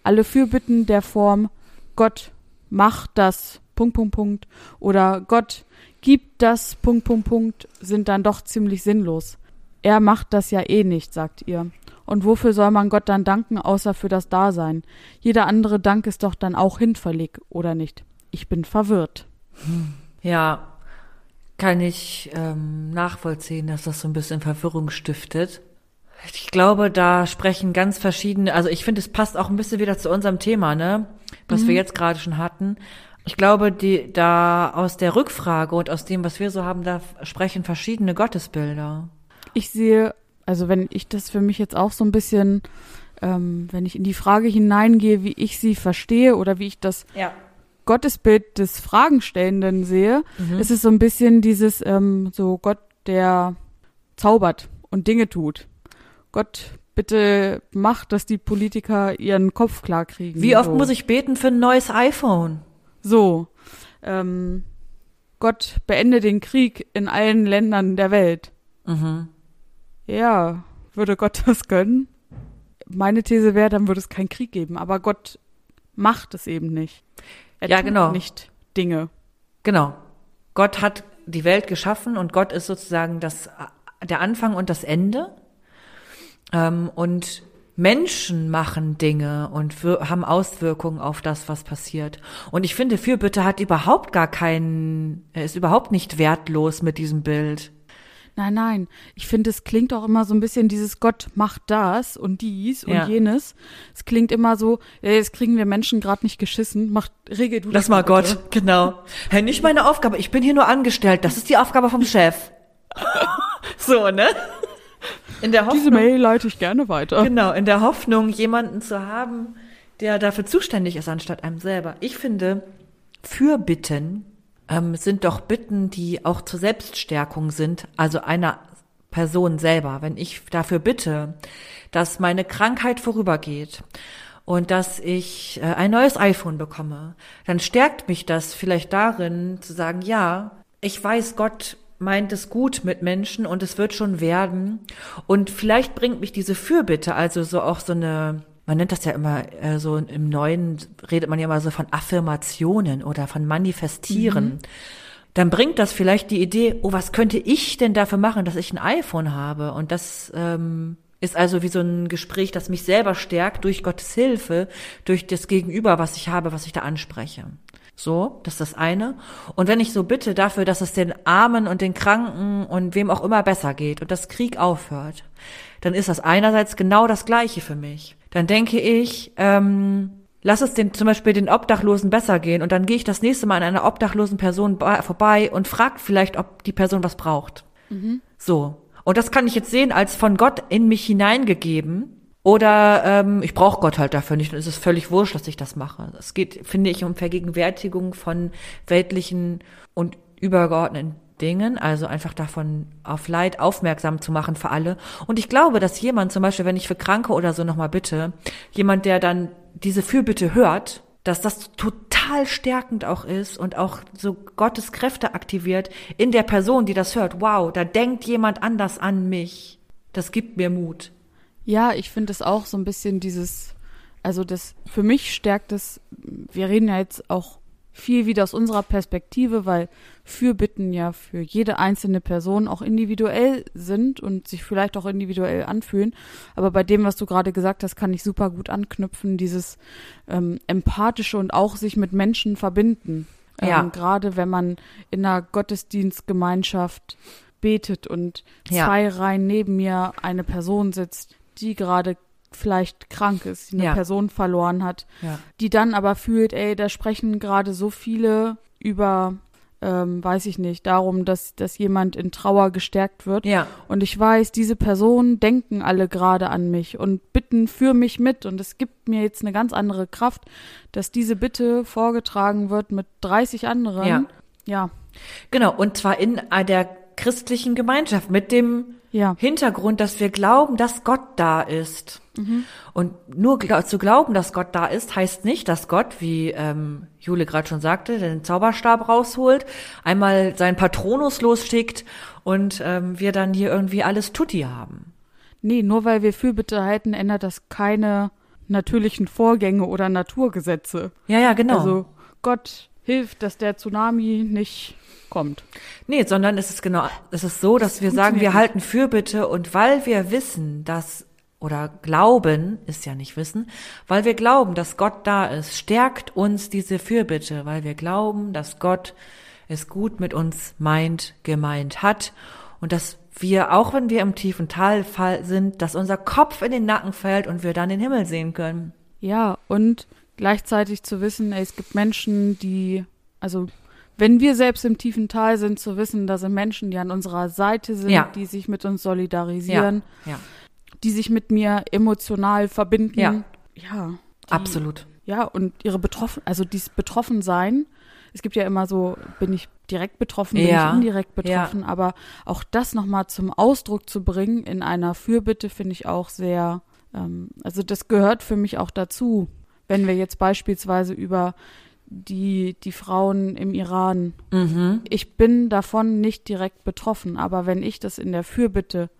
Alle Fürbitten der Form Gott macht das Punkt Punkt Punkt oder Gott gibt das Punkt Punkt Punkt sind dann doch ziemlich sinnlos. Er macht das ja eh nicht, sagt ihr. Und wofür soll man Gott dann danken, außer für das Dasein? Jeder andere Dank ist doch dann auch hinfällig, oder nicht? Ich bin verwirrt. Ja, kann ich ähm, nachvollziehen, dass das so ein bisschen Verwirrung stiftet. Ich glaube, da sprechen ganz verschiedene, also ich finde, es passt auch ein bisschen wieder zu unserem Thema, ne, was wir jetzt gerade schon hatten. Ich glaube, die da aus der Rückfrage und aus dem, was wir so haben, da sprechen verschiedene Gottesbilder. Ich sehe, also wenn ich das für mich jetzt auch so ein bisschen, ähm, wenn ich in die Frage hineingehe, wie ich sie verstehe oder wie ich das Ja. Gottesbild des Fragenstellenden sehe, Mhm. ist es so ein bisschen dieses, ähm, so Gott, der zaubert und Dinge tut. Gott, bitte mach, dass die Politiker ihren Kopf klar kriegen. Wie oft so. muss ich beten für ein neues iPhone? So. Ähm, Gott, beende den Krieg in allen Ländern der Welt. Mhm. Ja, würde Gott das gönnen? Meine These wäre, dann würde es keinen Krieg geben. Aber Gott macht es eben nicht. Er Ja, tut genau. nicht Dinge. Genau. Gott hat die Welt geschaffen und Gott ist sozusagen das, der Anfang und das Ende. Ähm, und Menschen machen Dinge und haben Auswirkungen auf das, was passiert. Und ich finde, Fürbitte hat überhaupt gar keinen, er ist überhaupt nicht wertlos mit diesem Bild. Nein, nein. Ich finde, es klingt auch immer so ein bisschen dieses Gott macht das und dies und Ja. jenes. Es klingt immer so, ja, jetzt kriegen wir Menschen gerade nicht geschissen. Mach, regel du Lass das mal bitte. Gott, genau. Hey, nicht meine Aufgabe, ich bin hier nur angestellt. Das ist die Aufgabe vom Chef. so, ne? In der Diese Hoffnung, Mail leite ich gerne weiter. genau, in der Hoffnung, jemanden zu haben, der dafür zuständig ist, anstatt einem selber. Ich finde, Fürbitten ähm, sind doch Bitten, die auch zur Selbststärkung sind, also einer Person selber. Wenn ich dafür bitte, dass meine Krankheit vorübergeht und dass ich äh, ein neues iPhone bekomme, dann stärkt mich das vielleicht darin zu sagen, ja, ich weiß, Gott meint es gut mit Menschen und es wird schon werden. Und vielleicht bringt mich diese Fürbitte, also so auch so eine, man nennt das ja immer äh, so im Neuen, redet man ja immer so von Affirmationen oder von Manifestieren. Dann bringt das vielleicht die Idee, oh, was könnte ich denn dafür machen, dass ich ein iPhone habe? Und das ähm, ist also wie so ein Gespräch, das mich selber stärkt durch Gottes Hilfe, durch das Gegenüber, was ich habe, was ich da anspreche. So, das ist das eine. Und wenn ich so bitte dafür, dass es den Armen und den Kranken und wem auch immer besser geht und das Krieg aufhört, dann ist das einerseits genau das Gleiche für mich. Dann denke ich, ähm, lass es den, zum Beispiel den Obdachlosen besser gehen und dann gehe ich das nächste Mal an einer obdachlosen Person vorbei und frag vielleicht, ob die Person was braucht. So. Und das kann ich jetzt sehen als von Gott in mich hineingegeben. Oder ähm, ich brauche Gott halt dafür nicht. Dann ist es völlig wurscht, dass ich das mache. Es geht, finde ich, um Vergegenwärtigung von weltlichen und übergeordneten Dingen, also einfach davon auf Leid aufmerksam zu machen für alle. Und ich glaube, dass jemand zum Beispiel, wenn ich für Kranke oder so nochmal bitte, jemand, der dann diese Fürbitte hört, dass das total stärkend auch ist und auch so Gottes Kräfte aktiviert in der Person, die das hört. Wow, da denkt jemand anders an mich. Das gibt mir Mut. Ja, ich finde es auch so ein bisschen dieses, also das, für mich stärkt es, wir reden ja jetzt auch viel wieder aus unserer Perspektive, weil Fürbitten ja für jede einzelne Person auch individuell sind und sich vielleicht auch individuell anfühlen. Aber bei dem, was du gerade gesagt hast, kann ich super gut anknüpfen, dieses ähm, empathische und auch sich mit Menschen verbinden. Ja. Ähm, gerade wenn man in einer Gottesdienstgemeinschaft betet und Ja. zwei Reihen neben mir eine Person sitzt, die gerade vielleicht krank ist, die eine Ja. Person verloren hat, Ja. die dann aber fühlt, ey, da sprechen gerade so viele über, ähm, weiß ich nicht, darum, dass, dass jemand in Trauer gestärkt wird. Ja. Und ich weiß, diese Personen denken alle gerade an mich und bitten für mich mit. Und es gibt mir jetzt eine ganz andere Kraft, dass diese Bitte vorgetragen wird mit 30 anderen. Ja. Ja. Genau. Und zwar in der christlichen Gemeinschaft mit dem Ja. Hintergrund, dass wir glauben, dass Gott da ist. Und nur zu glauben, dass Gott da ist, heißt nicht, dass Gott, wie ähm, Jule gerade schon sagte, den Zauberstab rausholt, einmal seinen Patronus losschickt und ähm, wir dann hier irgendwie alles tutti haben. Nee, nur weil wir Fürbitte halten, ändert das keine natürlichen Vorgänge oder Naturgesetze. Ja, ja, genau. Also Gott hilft, dass der Tsunami nicht kommt. Nee, sondern es ist genau, es ist so, dass wir sagen, wir halten Fürbitte und weil wir wissen, dass oder glauben, ist ja nicht wissen, weil wir glauben, dass Gott da ist, stärkt uns diese Fürbitte, weil wir glauben, dass Gott es gut mit uns meint, gemeint hat und dass wir, auch wenn wir im tiefen Tal sind, dass unser Kopf in den Nacken fällt und wir dann den Himmel sehen können. Ja, und gleichzeitig zu wissen, ey, es gibt Menschen, die, also wenn wir selbst im tiefen Tal sind, zu wissen, da sind Menschen, die an unserer Seite sind, Ja. die sich mit uns solidarisieren, ja, die sich mit mir emotional verbinden. Ja. Ja. Die, absolut. Ja, und ihre Betroffen, also dieses Betroffensein. Es gibt ja immer so, bin ich direkt betroffen, bin Ja. ich indirekt betroffen, aber auch das nochmal zum Ausdruck zu bringen in einer Fürbitte finde ich auch sehr, ähm, also das gehört für mich auch dazu, wenn wir jetzt beispielsweise über die, die Frauen im Iran, Mhm. ich bin davon nicht direkt betroffen, aber wenn ich das in der Fürbitte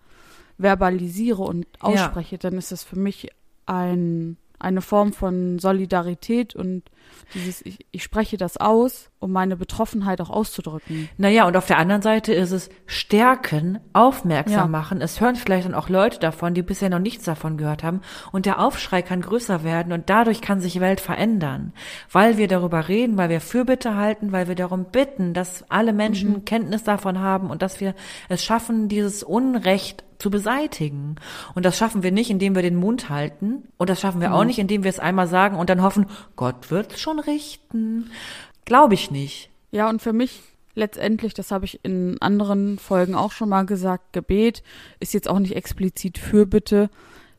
verbalisiere und ausspreche, dann ist das für mich ein eine Form von Solidarität und dieses, ich, ich spreche das aus, um meine Betroffenheit auch auszudrücken. Naja, und auf der anderen Seite ist es stärken, aufmerksam Ja. machen. Es hören vielleicht dann auch Leute davon, die bisher noch nichts davon gehört haben. Und der Aufschrei kann größer werden und dadurch kann sich die Welt verändern. Weil wir darüber reden, weil wir Fürbitte halten, weil wir darum bitten, dass alle Menschen Kenntnis davon haben und dass wir es schaffen, dieses Unrecht zu beseitigen. Und das schaffen wir nicht, indem wir den Mund halten. Und das schaffen wir auch nicht, indem wir es einmal sagen und dann hoffen, Gott wird schon richten. Glaube ich nicht. Ja, und für mich letztendlich, das habe ich in anderen Folgen auch schon mal gesagt, Gebet ist jetzt auch nicht explizit Fürbitte,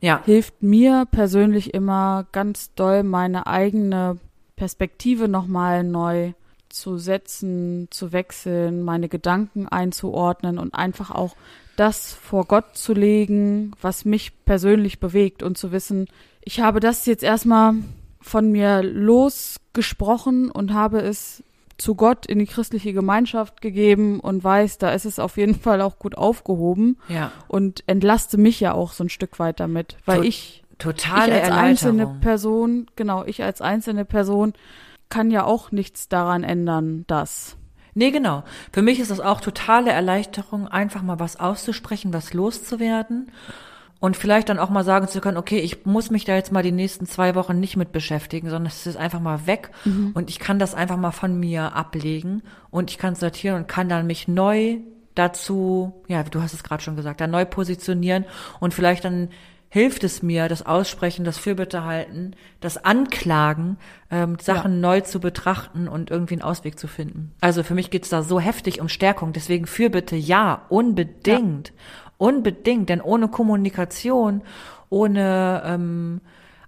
Ja. hilft mir persönlich immer ganz doll, meine eigene Perspektive nochmal neu zu setzen, zu wechseln, meine Gedanken einzuordnen und einfach auch das vor Gott zu legen, was mich persönlich bewegt und zu wissen, ich habe das jetzt erstmal von mir losgesprochen und habe es zu Gott in die christliche Gemeinschaft gegeben und weiß, da ist es auf jeden Fall auch gut aufgehoben Ja. und entlaste mich ja auch so ein Stück weit damit, weil To- ich, ich Totale als einzelne. Person, genau, ich als einzelne Person kann ja auch nichts daran ändern, dass. Nee, genau. Für mich ist das auch totale Erleichterung, einfach mal was auszusprechen, was loszuwerden und vielleicht dann auch mal sagen zu können, okay, ich muss mich da jetzt mal die nächsten zwei Wochen nicht mit beschäftigen, sondern es ist einfach mal weg und ich kann das einfach mal von mir ablegen und ich kann sortieren und kann dann mich neu dazu, ja, du hast es gerade schon gesagt, da neu positionieren und vielleicht dann hilft es mir, das Aussprechen, das Fürbitte halten, das Anklagen, ähm, Sachen neu zu betrachten und irgendwie einen Ausweg zu finden. Also für mich geht's da so heftig um Stärkung. Deswegen Fürbitte ja, unbedingt. Unbedingt, denn ohne Kommunikation, ohne ähm,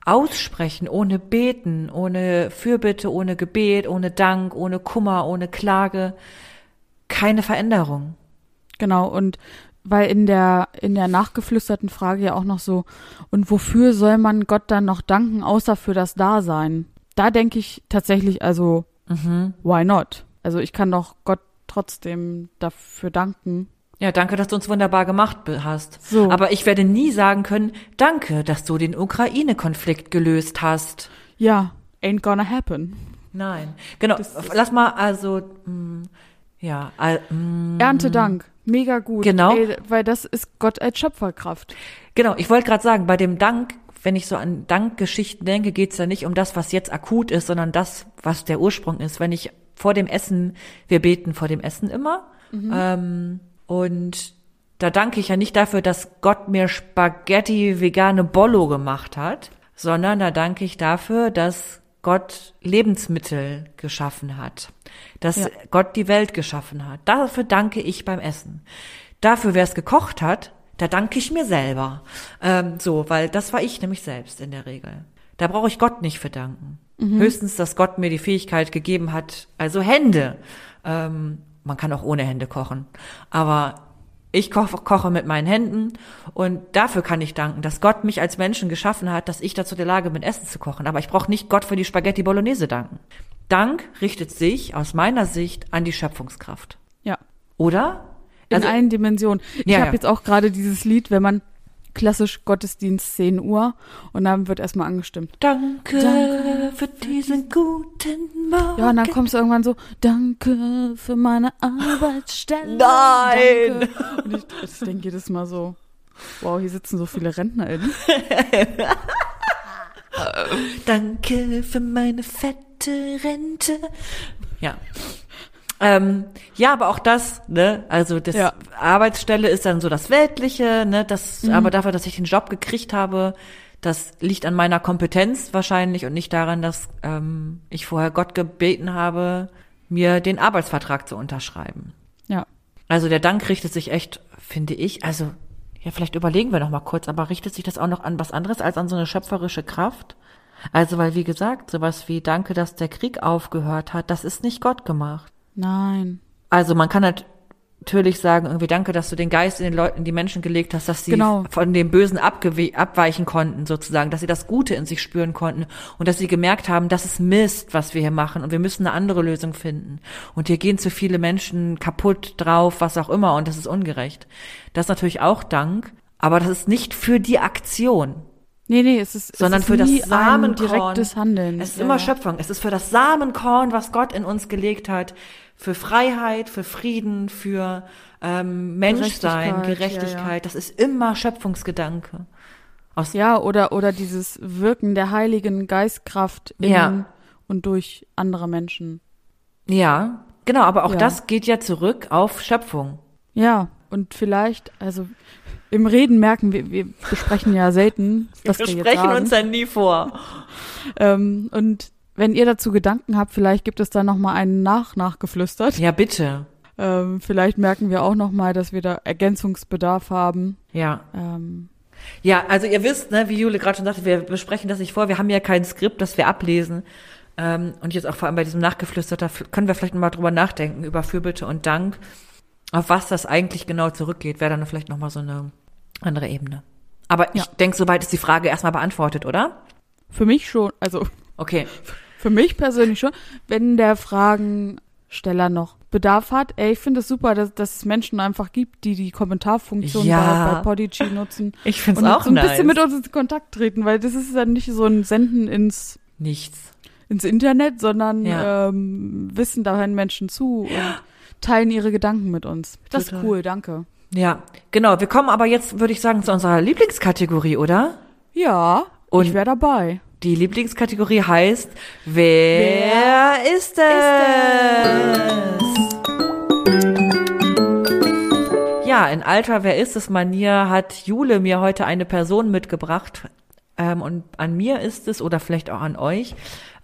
Aussprechen, ohne Beten, ohne Fürbitte, ohne Gebet, ohne Dank, ohne Kummer, ohne Klage, keine Veränderung. Genau, und weil in der, in der nachgeflüsterten Frage ja auch noch so, und wofür soll man Gott dann noch danken, außer für das Dasein? Da denke ich tatsächlich, also, why not? Also ich kann doch Gott trotzdem dafür danken. Ja, danke, dass du uns wunderbar gemacht hast. So. Aber ich werde nie sagen können, danke, dass du den Ukraine-Konflikt gelöst hast. Ja, ain't gonna happen. Nein. Genau. Lass mal also, mh, ja, äh, mh, Erntedank, mega gut. Genau. Ey, weil das ist Gott als Schöpferkraft. genau. Ich wollte gerade sagen, bei dem Dank, wenn ich so an Dankgeschichten denke, geht's da nicht um das, was jetzt akut ist, sondern das, was der Ursprung ist. Wenn ich vor dem Essen, wir beten vor dem Essen immer, ähm, und da danke ich ja nicht dafür, dass Gott mir Spaghetti vegane Bollo gemacht hat, sondern da danke ich dafür, dass Gott Lebensmittel geschaffen hat, dass Ja. Gott die Welt geschaffen hat. Dafür danke ich beim Essen. Dafür, wer es gekocht hat, da danke ich mir selber. Ähm, so, weil das war ich nämlich selbst in der Regel. Da brauche ich Gott nicht für danken. Höchstens, dass Gott mir die Fähigkeit gegeben hat, also Hände. Ähm, man kann auch ohne Hände kochen. Aber ich koche, koche mit meinen Händen und dafür kann ich danken, dass Gott mich als Menschen geschaffen hat, dass ich dazu in der Lage bin, Essen zu kochen. Aber ich brauche nicht Gott für die Spaghetti Bolognese danken. Dank richtet sich aus meiner Sicht an die Schöpfungskraft. Ja. Oder? In Also- allen Dimensionen. Ich Ja, habe ja. jetzt auch gerade dieses Lied, wenn man klassisch Gottesdienst 10 Uhr und dann wird erstmal angestimmt. Danke, Danke für diesen guten Morgen. Ja, und dann kommst du irgendwann so, danke für meine Arbeitsstelle. Nein! Danke. Und ich, ich denke jedes Mal so, wow, hier sitzen so viele RentnerInnen. Danke für meine fette Rente. Ja. Ähm, ja, aber auch das, ne, also das Ja. Arbeitsstelle ist dann so das Weltliche, ne, das, aber dafür, dass ich den Job gekriegt habe, das liegt an meiner Kompetenz wahrscheinlich und nicht daran, dass ähm, ich vorher Gott gebeten habe, mir den Arbeitsvertrag zu unterschreiben. Ja. Also der Dank richtet sich echt, finde ich, also ja, vielleicht überlegen wir noch mal kurz, aber richtet sich das auch noch an was anderes als an so eine schöpferische Kraft? Also, weil wie gesagt, sowas wie Danke, dass der Krieg aufgehört hat, das ist nicht Gott gemacht. Nein. Also man kann natürlich sagen, irgendwie Danke, dass du den Geist in den Leuten, in die Menschen gelegt hast, dass sie Genau. von dem Bösen abweichen konnten, sozusagen, dass sie das Gute in sich spüren konnten und dass sie gemerkt haben, das ist Mist, was wir hier machen und wir müssen eine andere Lösung finden. Und hier gehen zu viele Menschen kaputt drauf, was auch immer und das ist ungerecht. Das ist natürlich auch Dank, aber das ist nicht für die Aktion. Nee, nee, es ist, sondern es ist für das Samenkorn. direktes Handeln. Es ist Ja, immer. Schöpfung. Es ist für das Samenkorn, was Gott in uns gelegt hat, für Freiheit, für Frieden, für ähm, Menschsein, Gerechtigkeit, Gerechtigkeit. ja, ja. Das ist immer Schöpfungsgedanke. Aus Ja, oder, oder dieses Wirken der Heiligen Geistkraft in und durch andere Menschen. ja, genau. Aber auch das geht ja zurück auf Schöpfung. Ja, und vielleicht, also im Reden merken wir, wir besprechen ja selten, was wir, wir jetzt sprechen sagen. uns dann nie vor. ähm, und wenn ihr dazu Gedanken habt, vielleicht gibt es da noch mal einen nach nachgeflüstert. Ja, bitte. Ähm, vielleicht merken wir auch noch mal, dass wir da Ergänzungsbedarf haben. Ja. Ähm, Ja, also ihr wisst, ne, wie Jule gerade schon sagte, wir besprechen das nicht vor. Wir haben ja kein Skript, das wir ablesen. Ähm, und jetzt auch vor allem bei diesem Nachgeflüsterter f- können wir vielleicht noch mal drüber nachdenken, über Fürbitte und Dank, auf was das eigentlich genau zurückgeht. Wäre dann vielleicht noch mal so eine andere Ebene. Aber ich Ja. denke, soweit ist die Frage erstmal beantwortet, oder? für mich schon, also Okay. Für mich persönlich schon. Wenn der Fragensteller noch Bedarf hat, ey, ich finde es super, dass, dass es Menschen einfach gibt, die die Kommentarfunktion Ja. bei, bei Podigy nutzen Ich finde es auch so ein nice. bisschen mit uns in Kontakt treten, weil das ist dann nicht so ein Senden ins, Nichts. ins Internet, sondern Ja. ähm, wissen, da hören Menschen zu und teilen ihre Gedanken mit uns. Das Total. ist cool, danke. Ja, genau. Wir kommen aber jetzt, würde ich sagen, zu unserer Lieblingskategorie, oder? Ja, Und- ich wäre dabei. Die Lieblingskategorie heißt Wer, ist es? Ja, in alter Wer ist es Manier hat Jule mir heute eine Person mitgebracht. Ähm, und an mir ist es, oder vielleicht auch an euch,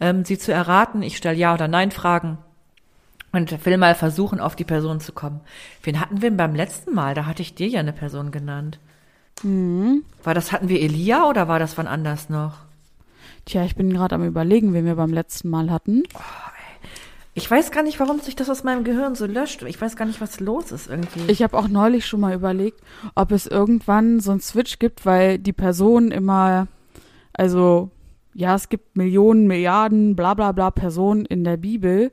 ähm, sie zu erraten. Ich stelle Ja oder Nein Fragen und will mal versuchen, auf die Person zu kommen. Wen hatten wir denn beim letzten Mal? Da hatte ich dir ja eine Person genannt. War das, hatten wir Elia oder war das wann anders noch? Tja, ich bin gerade am überlegen, wen wir beim letzten Mal hatten. Ich weiß gar nicht, warum sich das aus meinem Gehirn so löscht. Ich weiß gar nicht, was los ist irgendwie. Ich habe auch neulich schon mal überlegt, ob es irgendwann so einen Switch gibt, weil die Person immer, also ja, es gibt Millionen, Milliarden, bla bla bla Personen in der Bibel,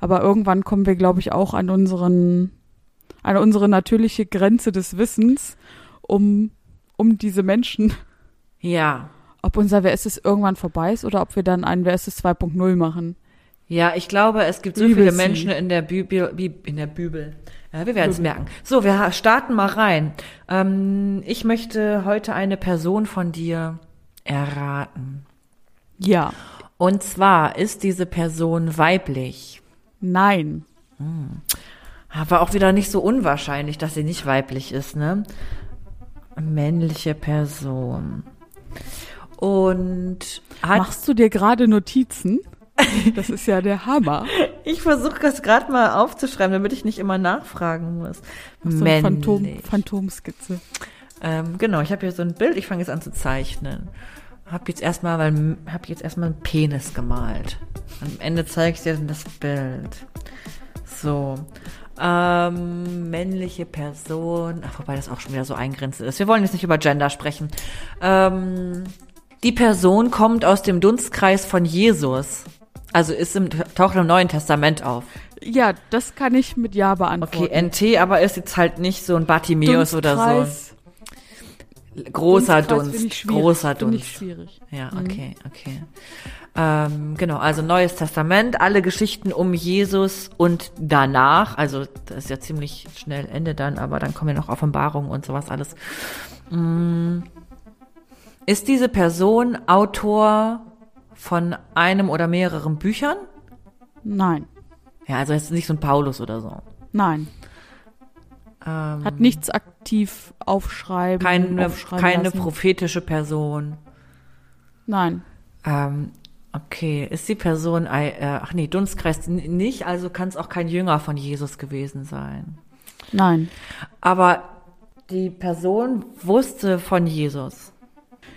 aber irgendwann kommen wir, glaube ich, auch an unseren, an unsere natürliche Grenze des Wissens, um, um diese Menschen, ja. ob unser Wer ist es irgendwann vorbei ist oder ob wir dann ein Wer ist es 2.0 machen. Ja, ich glaube, es gibt so Bibel viele. Menschen in der Bibel, Bib- in der Bibel. Ja, wir werden es merken. So, wir starten mal rein. Ähm, ich möchte heute eine Person von dir erraten. Ja. Und zwar ist diese Person weiblich. Nein. Aber auch wieder nicht so unwahrscheinlich, dass sie nicht weiblich ist, ne? Männliche Person. Und Machst du dir gerade Notizen? Das ist ja der Hammer. Ich versuche das gerade mal aufzuschreiben, damit ich nicht immer nachfragen muss. So ein Phantom. Phantomskizze. Ähm, genau, ich habe hier so ein Bild, ich fange jetzt an zu zeichnen. Hab jetzt erstmal, weil hab jetzt erstmal einen Penis gemalt. Am Ende zeige ich dir dann das Bild. So. Ähm, männliche Person, ach, wobei das auch schon wieder so eingrenzend ist. Wir wollen jetzt nicht über Gender sprechen. Ähm, die Person kommt aus dem Dunstkreis von Jesus. Also ist im, taucht im Neuen Testament auf. Ja, das kann ich mit Ja beantworten. Okay, NT, aber ist jetzt halt nicht so ein Bartimeus oder so. Großer Dunst, großer Dunst. schwierig. Ja, okay, okay. Ähm, genau, also Neues Testament, alle Geschichten um Jesus und danach, also das ist ja ziemlich schnell Ende dann, aber dann kommen ja noch Offenbarungen und sowas alles. Mm. Ist diese Person Autor von einem oder mehreren Büchern? Nein, Ja, also jetzt nicht so ein Paulus oder so. nein. Ähm, Hat nichts aktiv aufschreiben, keine, aufschreiben keine lassen. prophetische Person. Nein, Ähm, okay, ist die Person, äh, ach nee, Dunstkreis nicht, also kann es auch kein Jünger von Jesus gewesen sein. nein. Aber die Person wusste von Jesus.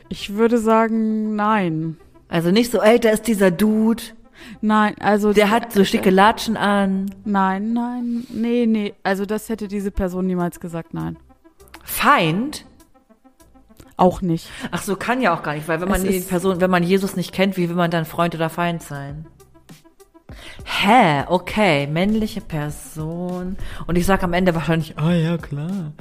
Ich würde sagen, nein. Also nicht so, ey, da ist dieser Dude, Nein, also der hat so schicke Latschen an. Nein, nein, nee, nee. Also das hätte diese Person niemals gesagt, nein. Feind? Auch nicht. Ach so, kann ja auch gar nicht, weil wenn man Es die Person, wenn man Jesus nicht kennt, wie will man dann Freund oder Feind sein? Hä? Okay, männliche Person. Und ich sag am Ende wahrscheinlich, ah ja, klar.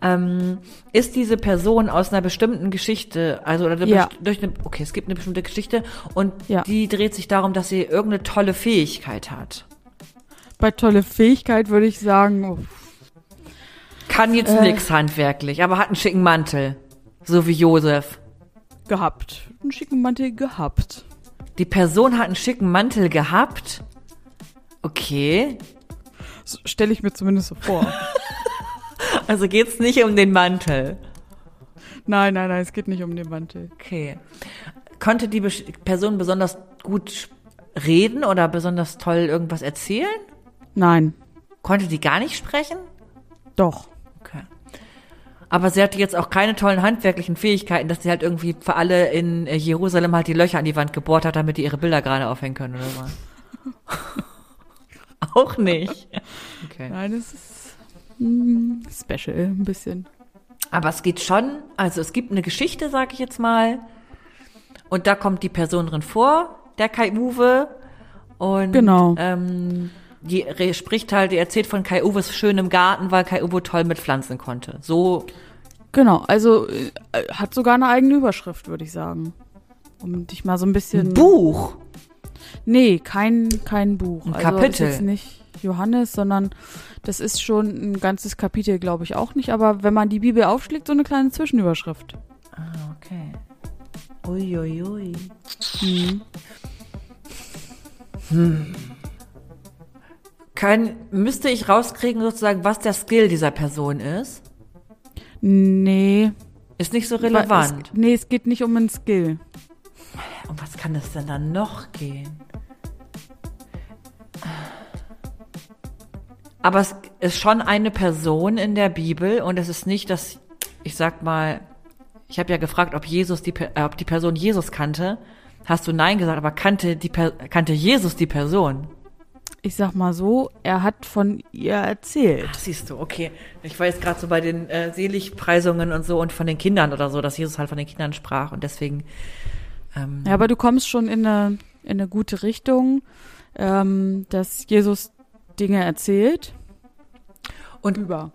Ähm, ist diese Person aus einer bestimmten Geschichte, also oder Ja. durch eine, okay, es gibt eine bestimmte Geschichte und Ja. die dreht sich darum, dass sie irgendeine tolle Fähigkeit hat. Bei tolle Fähigkeit würde ich sagen, oh, Kann jetzt Äh. nix handwerklich, aber hat einen schicken Mantel. So wie Josef. gehabt. Einen schicken Mantel gehabt. Die Person hat einen schicken Mantel gehabt. Okay. So Stelle ich mir zumindest so vor. Also geht's nicht um den Mantel. nein, nein, nein, es geht nicht um den Mantel. Okay. Konnte die Person besonders gut reden oder besonders toll irgendwas erzählen? Nein, Konnte die gar nicht sprechen? doch. Okay. Aber sie hatte jetzt auch keine tollen handwerklichen Fähigkeiten, dass sie halt irgendwie für alle in Jerusalem halt die Löcher an die Wand gebohrt hat, damit die ihre Bilder gerade aufhängen können oder so. auch nicht. Okay. Nein, es ist mm, special ein bisschen. Aber es geht schon, also es gibt eine Geschichte, sag ich jetzt mal. Und da kommt die Person drin vor, der Kai Uwe. Und Genau. ähm, die spricht halt, die erzählt von Kai Uwes schönem Garten, weil Kai Uwe toll mit Pflanzen konnte. So, Genau, also äh, hat sogar eine eigene Überschrift, würde ich sagen. Um dich mal so ein bisschen. ein Buch. Nee, kein, kein Buch. Ein also Kapitel. Ist nicht Johannes, sondern das ist schon ein ganzes Kapitel, glaube ich auch nicht. Aber wenn man die Bibel aufschlägt, so eine kleine Zwischenüberschrift. Ah, okay. Uiuiui. Ui. Mhm. Kann, müsste ich rauskriegen, sozusagen, was der Skill dieser Person ist? Nee. Ist nicht so Es, relevant. nee, es geht nicht um einen Skill. Kann es denn dann noch gehen? Aber es ist schon eine Person in der Bibel und es ist nicht, dass, ich sag mal, ich habe ja gefragt, ob Jesus die, äh, ob die Person Jesus kannte. Hast du nein gesagt, aber kannte die kannte Jesus die Person? Ich sag mal so, er hat von ihr erzählt. Ach, siehst du, okay. Ich war jetzt gerade so bei den äh, Seligpreisungen und so und von den Kindern oder so, dass Jesus halt von den Kindern sprach und deswegen. Ähm, Ja, aber du kommst schon in eine, in eine gute Richtung, ähm, dass Jesus Dinge erzählt. Und- über.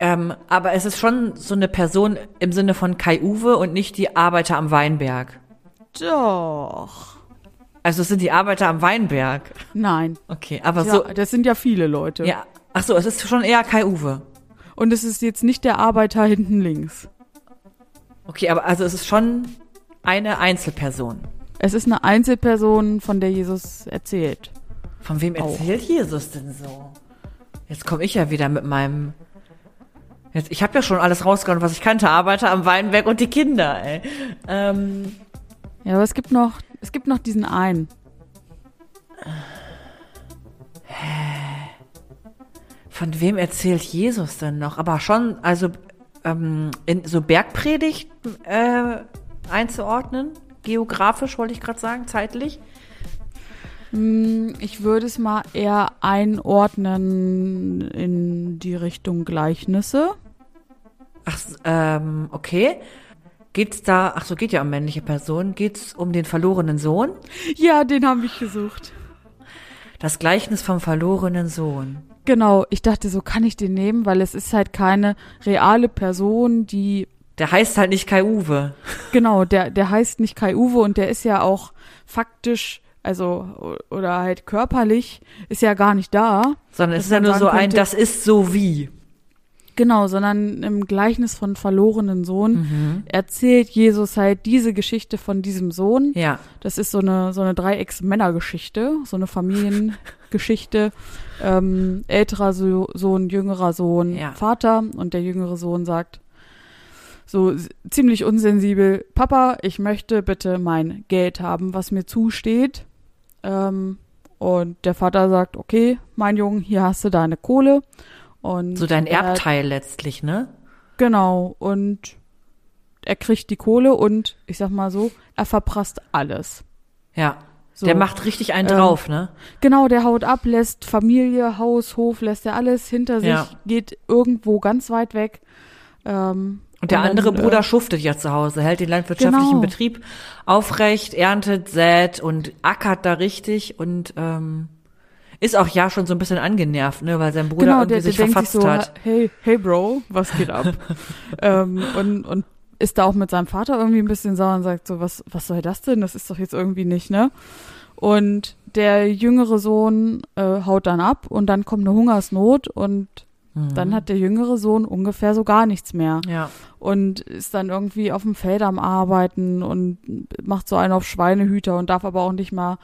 Ähm, aber es ist schon so eine Person im Sinne von Kai Uwe und nicht die Arbeiter am Weinberg. Doch. Also es sind die Arbeiter am Weinberg. Nein. Okay, aber Ja, so. das sind ja viele Leute. Ja. Ach so, es ist schon eher Kai Uwe. Und es ist jetzt nicht der Arbeiter hinten links. Okay, aber also es ist schon eine Einzelperson. Es ist eine Einzelperson, von der Jesus erzählt. Von wem Auch. erzählt Jesus denn so? Jetzt komme ich ja wieder mit meinem. Jetzt, ich habe ja schon alles rausgehauen, was ich kannte. Arbeiter am Weinberg und die Kinder, ey. Ähm, Ja, aber es gibt noch, es gibt noch diesen einen. Von wem erzählt Jesus denn noch? Aber schon, also ähm, in so Bergpredigt äh, einzuordnen? Geografisch wollte ich gerade sagen, zeitlich? Hm, Ich würde es mal eher einordnen in die Richtung Gleichnisse. Ach, ähm, okay. Geht's da, ach so, geht ja um männliche Personen. Geht's um den verlorenen Sohn? Ja, den habe ich gesucht. Das Gleichnis vom verlorenen Sohn. Genau, ich dachte, so kann ich den nehmen, weil es ist halt keine reale Person, die Der heißt halt nicht Kai Uwe. Genau, der, der heißt nicht Kai Uwe und der ist ja auch faktisch, also, oder halt körperlich, ist ja gar nicht da. Sondern es ist ja nur so ein, könnte- das ist so wie. Genau, sondern im Gleichnis von verlorenen Sohn Mhm. erzählt Jesus halt diese Geschichte von diesem Sohn. Ja. Das ist so eine, so eine Dreiecks-Männergeschichte, so eine Familiengeschichte. ähm, älterer so Sohn, jüngerer Sohn, Ja. Vater und der jüngere Sohn sagt so ziemlich unsensibel, Papa, ich möchte bitte mein Geld haben, was mir zusteht. Ähm, und der Vater sagt, okay, mein Junge, hier hast du deine Kohle. Und So dein er- Erbteil letztlich, ne? Genau, und er kriegt die Kohle und ich sag mal so, er verprasst alles. Ja. So. Der macht richtig einen Ähm, drauf, ne? Genau, der haut ab, lässt Familie, Haus, Hof, lässt er alles hinter sich, Ja. geht irgendwo ganz weit weg. Ähm, Und der dann, andere Bruder Äh, schuftet ja zu Hause, hält den landwirtschaftlichen Genau. Betrieb aufrecht, erntet, sät und ackert da richtig und ähm, Ist auch ja schon so ein bisschen angenervt, ne, weil sein Bruder genau, irgendwie der, der sich denkt sich verfatzt so, hat. hey, hey Bro, was geht ab? ähm, und, und ist da auch mit seinem Vater irgendwie ein bisschen sauer und sagt so, was, was soll das denn? Das ist doch jetzt irgendwie nicht, ne? Und der jüngere Sohn äh, haut dann ab und dann kommt eine Hungersnot und Mhm. dann hat der jüngere Sohn ungefähr so gar nichts mehr ja. und ist dann irgendwie auf dem Feld am Arbeiten und macht so einen auf Schweinehüter und darf aber auch nicht mal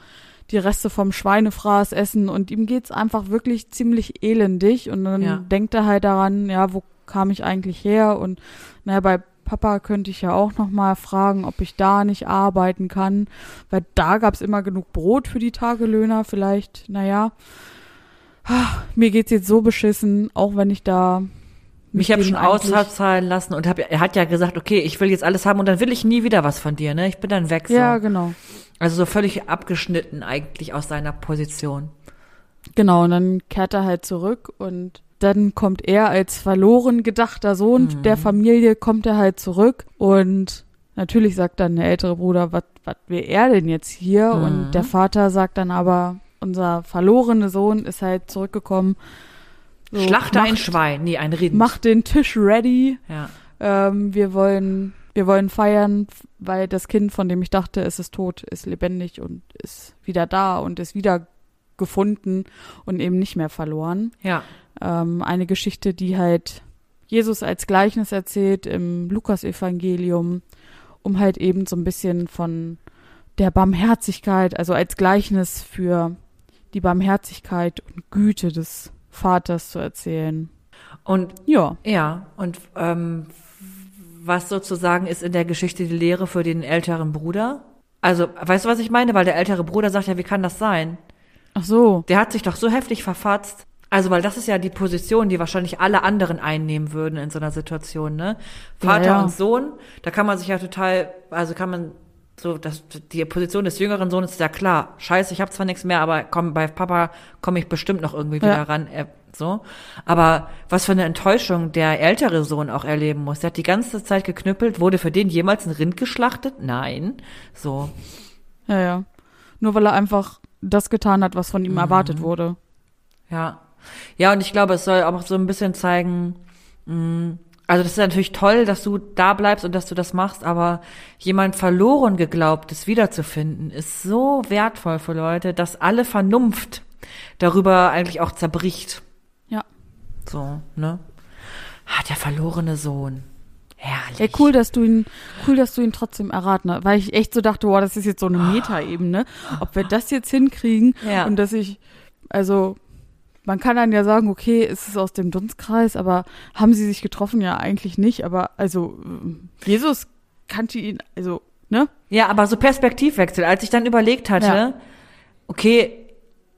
die Reste vom Schweinefraß essen und ihm geht's einfach wirklich ziemlich elendig und dann Ja. denkt er halt daran, ja, wo kam ich eigentlich her und naja, bei Papa könnte ich ja auch noch mal fragen, ob ich da nicht arbeiten kann, weil da gab's immer genug Brot für die Tagelöhner, vielleicht, naja. Ah, Mir geht's jetzt so beschissen, auch wenn ich da Mich habe schon auszahlen lassen und hab, er hat ja gesagt, okay, ich will jetzt alles haben und dann will ich nie wieder was von dir, ne? Ich bin dann weg. So. Ja, genau. Also so völlig abgeschnitten eigentlich aus seiner Position. Genau, und dann kehrt er halt zurück und dann kommt er als verloren gedachter Sohn Mhm. der Familie, kommt er halt zurück und natürlich sagt dann der ältere Bruder, was was will er denn jetzt hier? Mhm. Und der Vater sagt dann aber, unser verlorene Sohn ist halt zurückgekommen. So, Schlachter ein Schwein, nee, ein Rind. macht den Tisch ready. Ja. Ähm, wir wollen, wir wollen feiern, weil das Kind, von dem ich dachte, es ist tot, ist lebendig und ist wieder da und ist wieder gefunden und eben nicht mehr verloren. Ja. Ähm, eine Geschichte, die halt Jesus als Gleichnis erzählt im Lukasevangelium, um halt eben so ein bisschen von der Barmherzigkeit, also als Gleichnis für die Barmherzigkeit und Güte des Vaters zu erzählen. Und Ja, ja, und ähm, was sozusagen ist in der Geschichte die Lehre für den älteren Bruder? Also, weißt du, was ich meine? Weil der ältere Bruder sagt ja, wie kann das sein? ach so, Der hat sich doch so heftig verfatzt. Also, weil das ist ja die Position, die wahrscheinlich alle anderen einnehmen würden in so einer Situation, ne? Vater Ja, ja. und Sohn, da kann man sich ja total, also kann man so, das, die Position des jüngeren Sohnes ist ja klar. Scheiße, ich habe zwar nichts mehr, aber komm, bei Papa komme ich bestimmt noch irgendwie wieder Ja. ran. Äh, so. Aber was für eine Enttäuschung der ältere Sohn auch erleben muss. Der hat die ganze Zeit geknüppelt. Wurde für den jemals ein Rind geschlachtet? Nein. So. ja, ja. Nur weil er einfach das getan hat, was von ihm erwartet wurde. Ja. Ja, und ich glaube, es soll auch so ein bisschen zeigen, mh, also das ist natürlich toll, dass du da bleibst und dass du das machst, aber jemand verloren geglaubtes wiederzufinden, ist so wertvoll für Leute, dass alle Vernunft darüber eigentlich auch zerbricht. Ja. So, ne? Ah, der verlorene Sohn. Herrlich. Ey, cool, dass du ihn, cool, dass du ihn trotzdem erraten hast, weil ich echt so dachte, boah, das ist jetzt so eine Metaebene, ob wir das jetzt hinkriegen Ja. und dass ich, also, man kann dann ja sagen, okay, es ist aus dem Dunstkreis, aber haben sie sich getroffen? Ja, eigentlich nicht, aber also, ähm, Jesus kannte ihn, also, ne? Ja, aber so Perspektivwechsel, als ich dann überlegt hatte, Ja. okay,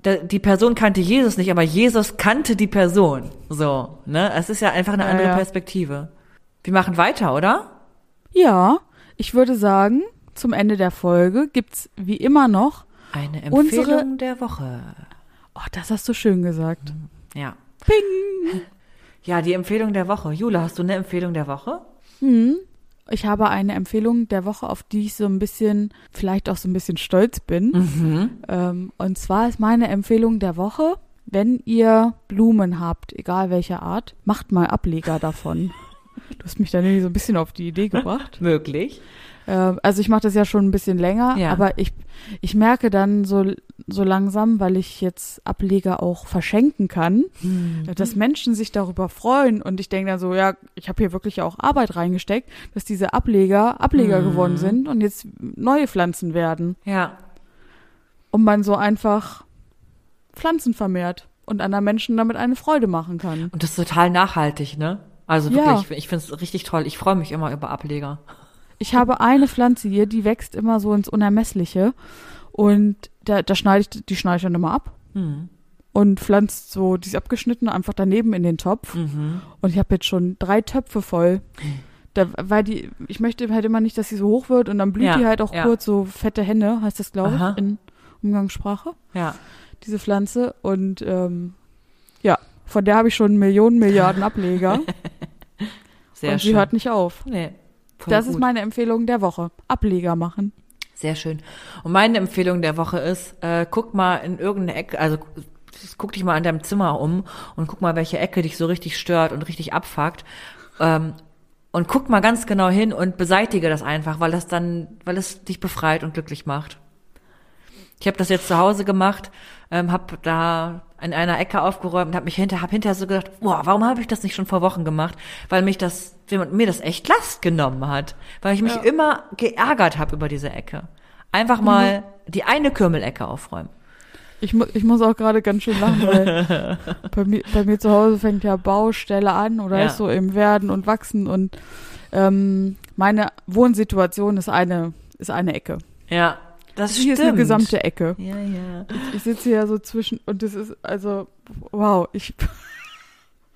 die Person kannte Jesus nicht, aber Jesus kannte die Person. So, ne? Es ist ja einfach eine andere ja. Perspektive. Wir machen weiter, oder? Ja, ich würde sagen, zum Ende der Folge gibt's wie immer noch, Eine Unsere- Empfehlung der Woche. Oh, das hast du schön gesagt. Ja. Ja, die Empfehlung der Woche. Jule, hast du eine Empfehlung der Woche? Hm. Ich habe eine Empfehlung der Woche, auf die ich so ein bisschen, vielleicht auch so ein bisschen stolz bin. Mhm. Ähm, und zwar ist meine Empfehlung der Woche, wenn ihr Blumen habt, egal welcher Art, macht mal Ableger davon. Du hast mich dann irgendwie so ein bisschen auf die Idee gebracht. Möglich. Ähm, also ich mache das ja schon ein bisschen länger, Ja. aber ich, ich merke dann so, so langsam, weil ich jetzt Ableger auch verschenken kann, Mhm. dass Menschen sich darüber freuen und ich denke dann so, ja, ich habe hier wirklich auch Arbeit reingesteckt, dass diese Ableger Ableger Mhm. geworden sind und jetzt neue Pflanzen werden Ja. und man so einfach Pflanzen vermehrt und anderen Menschen damit eine Freude machen kann. Und das ist total nachhaltig, ne? Also Ja. wirklich, ich finde es richtig toll. Ich freue mich immer über Ableger. Ich habe eine Pflanze hier, die wächst immer so ins Unermessliche und da, da schneide ich, die schneide ich dann immer ab Mhm. und pflanzt so, die ist abgeschnitten, einfach daneben in den Topf. Mhm. Und ich habe jetzt schon drei Töpfe voll. Da, weil die, ich möchte halt immer nicht, dass sie so hoch wird und dann blüht Ja, die halt auch ja. kurz, so fette Hände, heißt das, glaube Aha. ich, in Umgangssprache, Ja. diese Pflanze. Und ähm, ja, von der habe ich schon Millionen, Milliarden Ableger. Sehr und schön. sie hört nicht auf. nee. Das gut. ist meine Empfehlung der Woche. Ableger machen. Sehr schön. Und meine Empfehlung der Woche ist, äh, guck mal in irgendeine Ecke, also guck dich mal in deinem Zimmer um und guck mal, welche Ecke dich so richtig stört und richtig abfuckt. Ähm, und guck mal ganz genau hin und beseitige das einfach, weil das dann, weil es dich befreit und glücklich macht. Ich habe das jetzt zu Hause gemacht, ähm, habe da in einer Ecke aufgeräumt und habe mich hinter, hab hinterher so gedacht, boah, warum habe ich das nicht schon vor Wochen gemacht? Weil mich das, mir das echt Last genommen hat, weil ich mich Ja. immer geärgert habe über diese Ecke. Einfach mal die eine Kürmelecke aufräumen. Ich, mu ich muss auch gerade ganz schön lachen, weil bei mir, bei mir zu Hause fängt ja Baustelle an oder Ja. ist so im Werden und Wachsen und ähm, meine Wohnsituation ist eine, ist eine Ecke. Ja, das Hier stimmt. ist eine gesamte Ecke. Ja, ja. Ich sitze hier so zwischen und das ist also wow, ich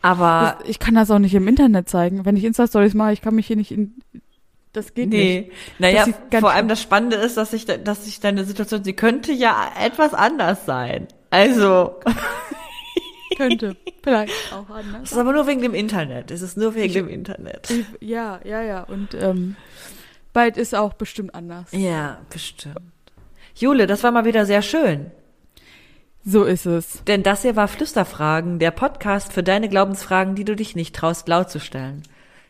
Aber das, ich kann das auch nicht im Internet zeigen. Wenn ich Insta-Stories mache, ich kann mich hier nicht in das geht nicht. nee, naja, Das sieht ganz vor allem das Spannende ist, dass ich, dass ich deine Situation, sie könnte ja etwas anders sein. Also, Könnte. Vielleicht auch es anders. ist aber nur wegen dem Internet. Es ist nur wegen dem Internet. Ich, ja, ja, ja. Und ähm, bald ist auch bestimmt anders. Ja, bestimmt. Jule, das war mal wieder sehr schön. So ist es. Denn das hier war Flüsterfragen, der Podcast für deine Glaubensfragen, die du dich nicht traust, laut zu stellen.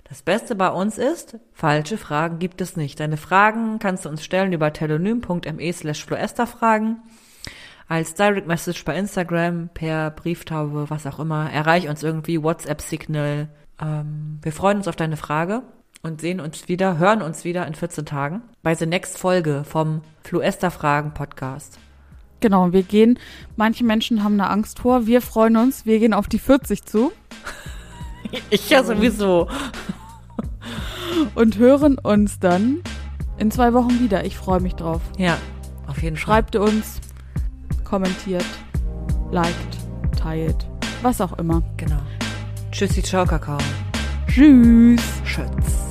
Das Beste bei uns ist, falsche Fragen gibt es nicht. Deine Fragen kannst du uns stellen über telonym.me slash floesterfragen, als Direct Message bei Instagram, per Brieftaube, was auch immer. Erreich uns irgendwie, WhatsApp-Signal. Ähm, wir freuen uns auf deine Frage und sehen uns wieder, hören uns wieder in 14 Tagen bei der Next Folge vom Fluesterfragen Podcast. Genau, wir gehen, manche Menschen haben eine Angst vor, wir freuen uns, wir gehen auf die 40 zu Ich ja sowieso. und hören uns dann in zwei Wochen wieder. Ich freue mich drauf. Ja, auf jeden Fall. Schreibt uns, kommentiert, liked, teilt, was auch immer. Genau. Tschüssi, ciao, Kakao. Tschüss. Schütz.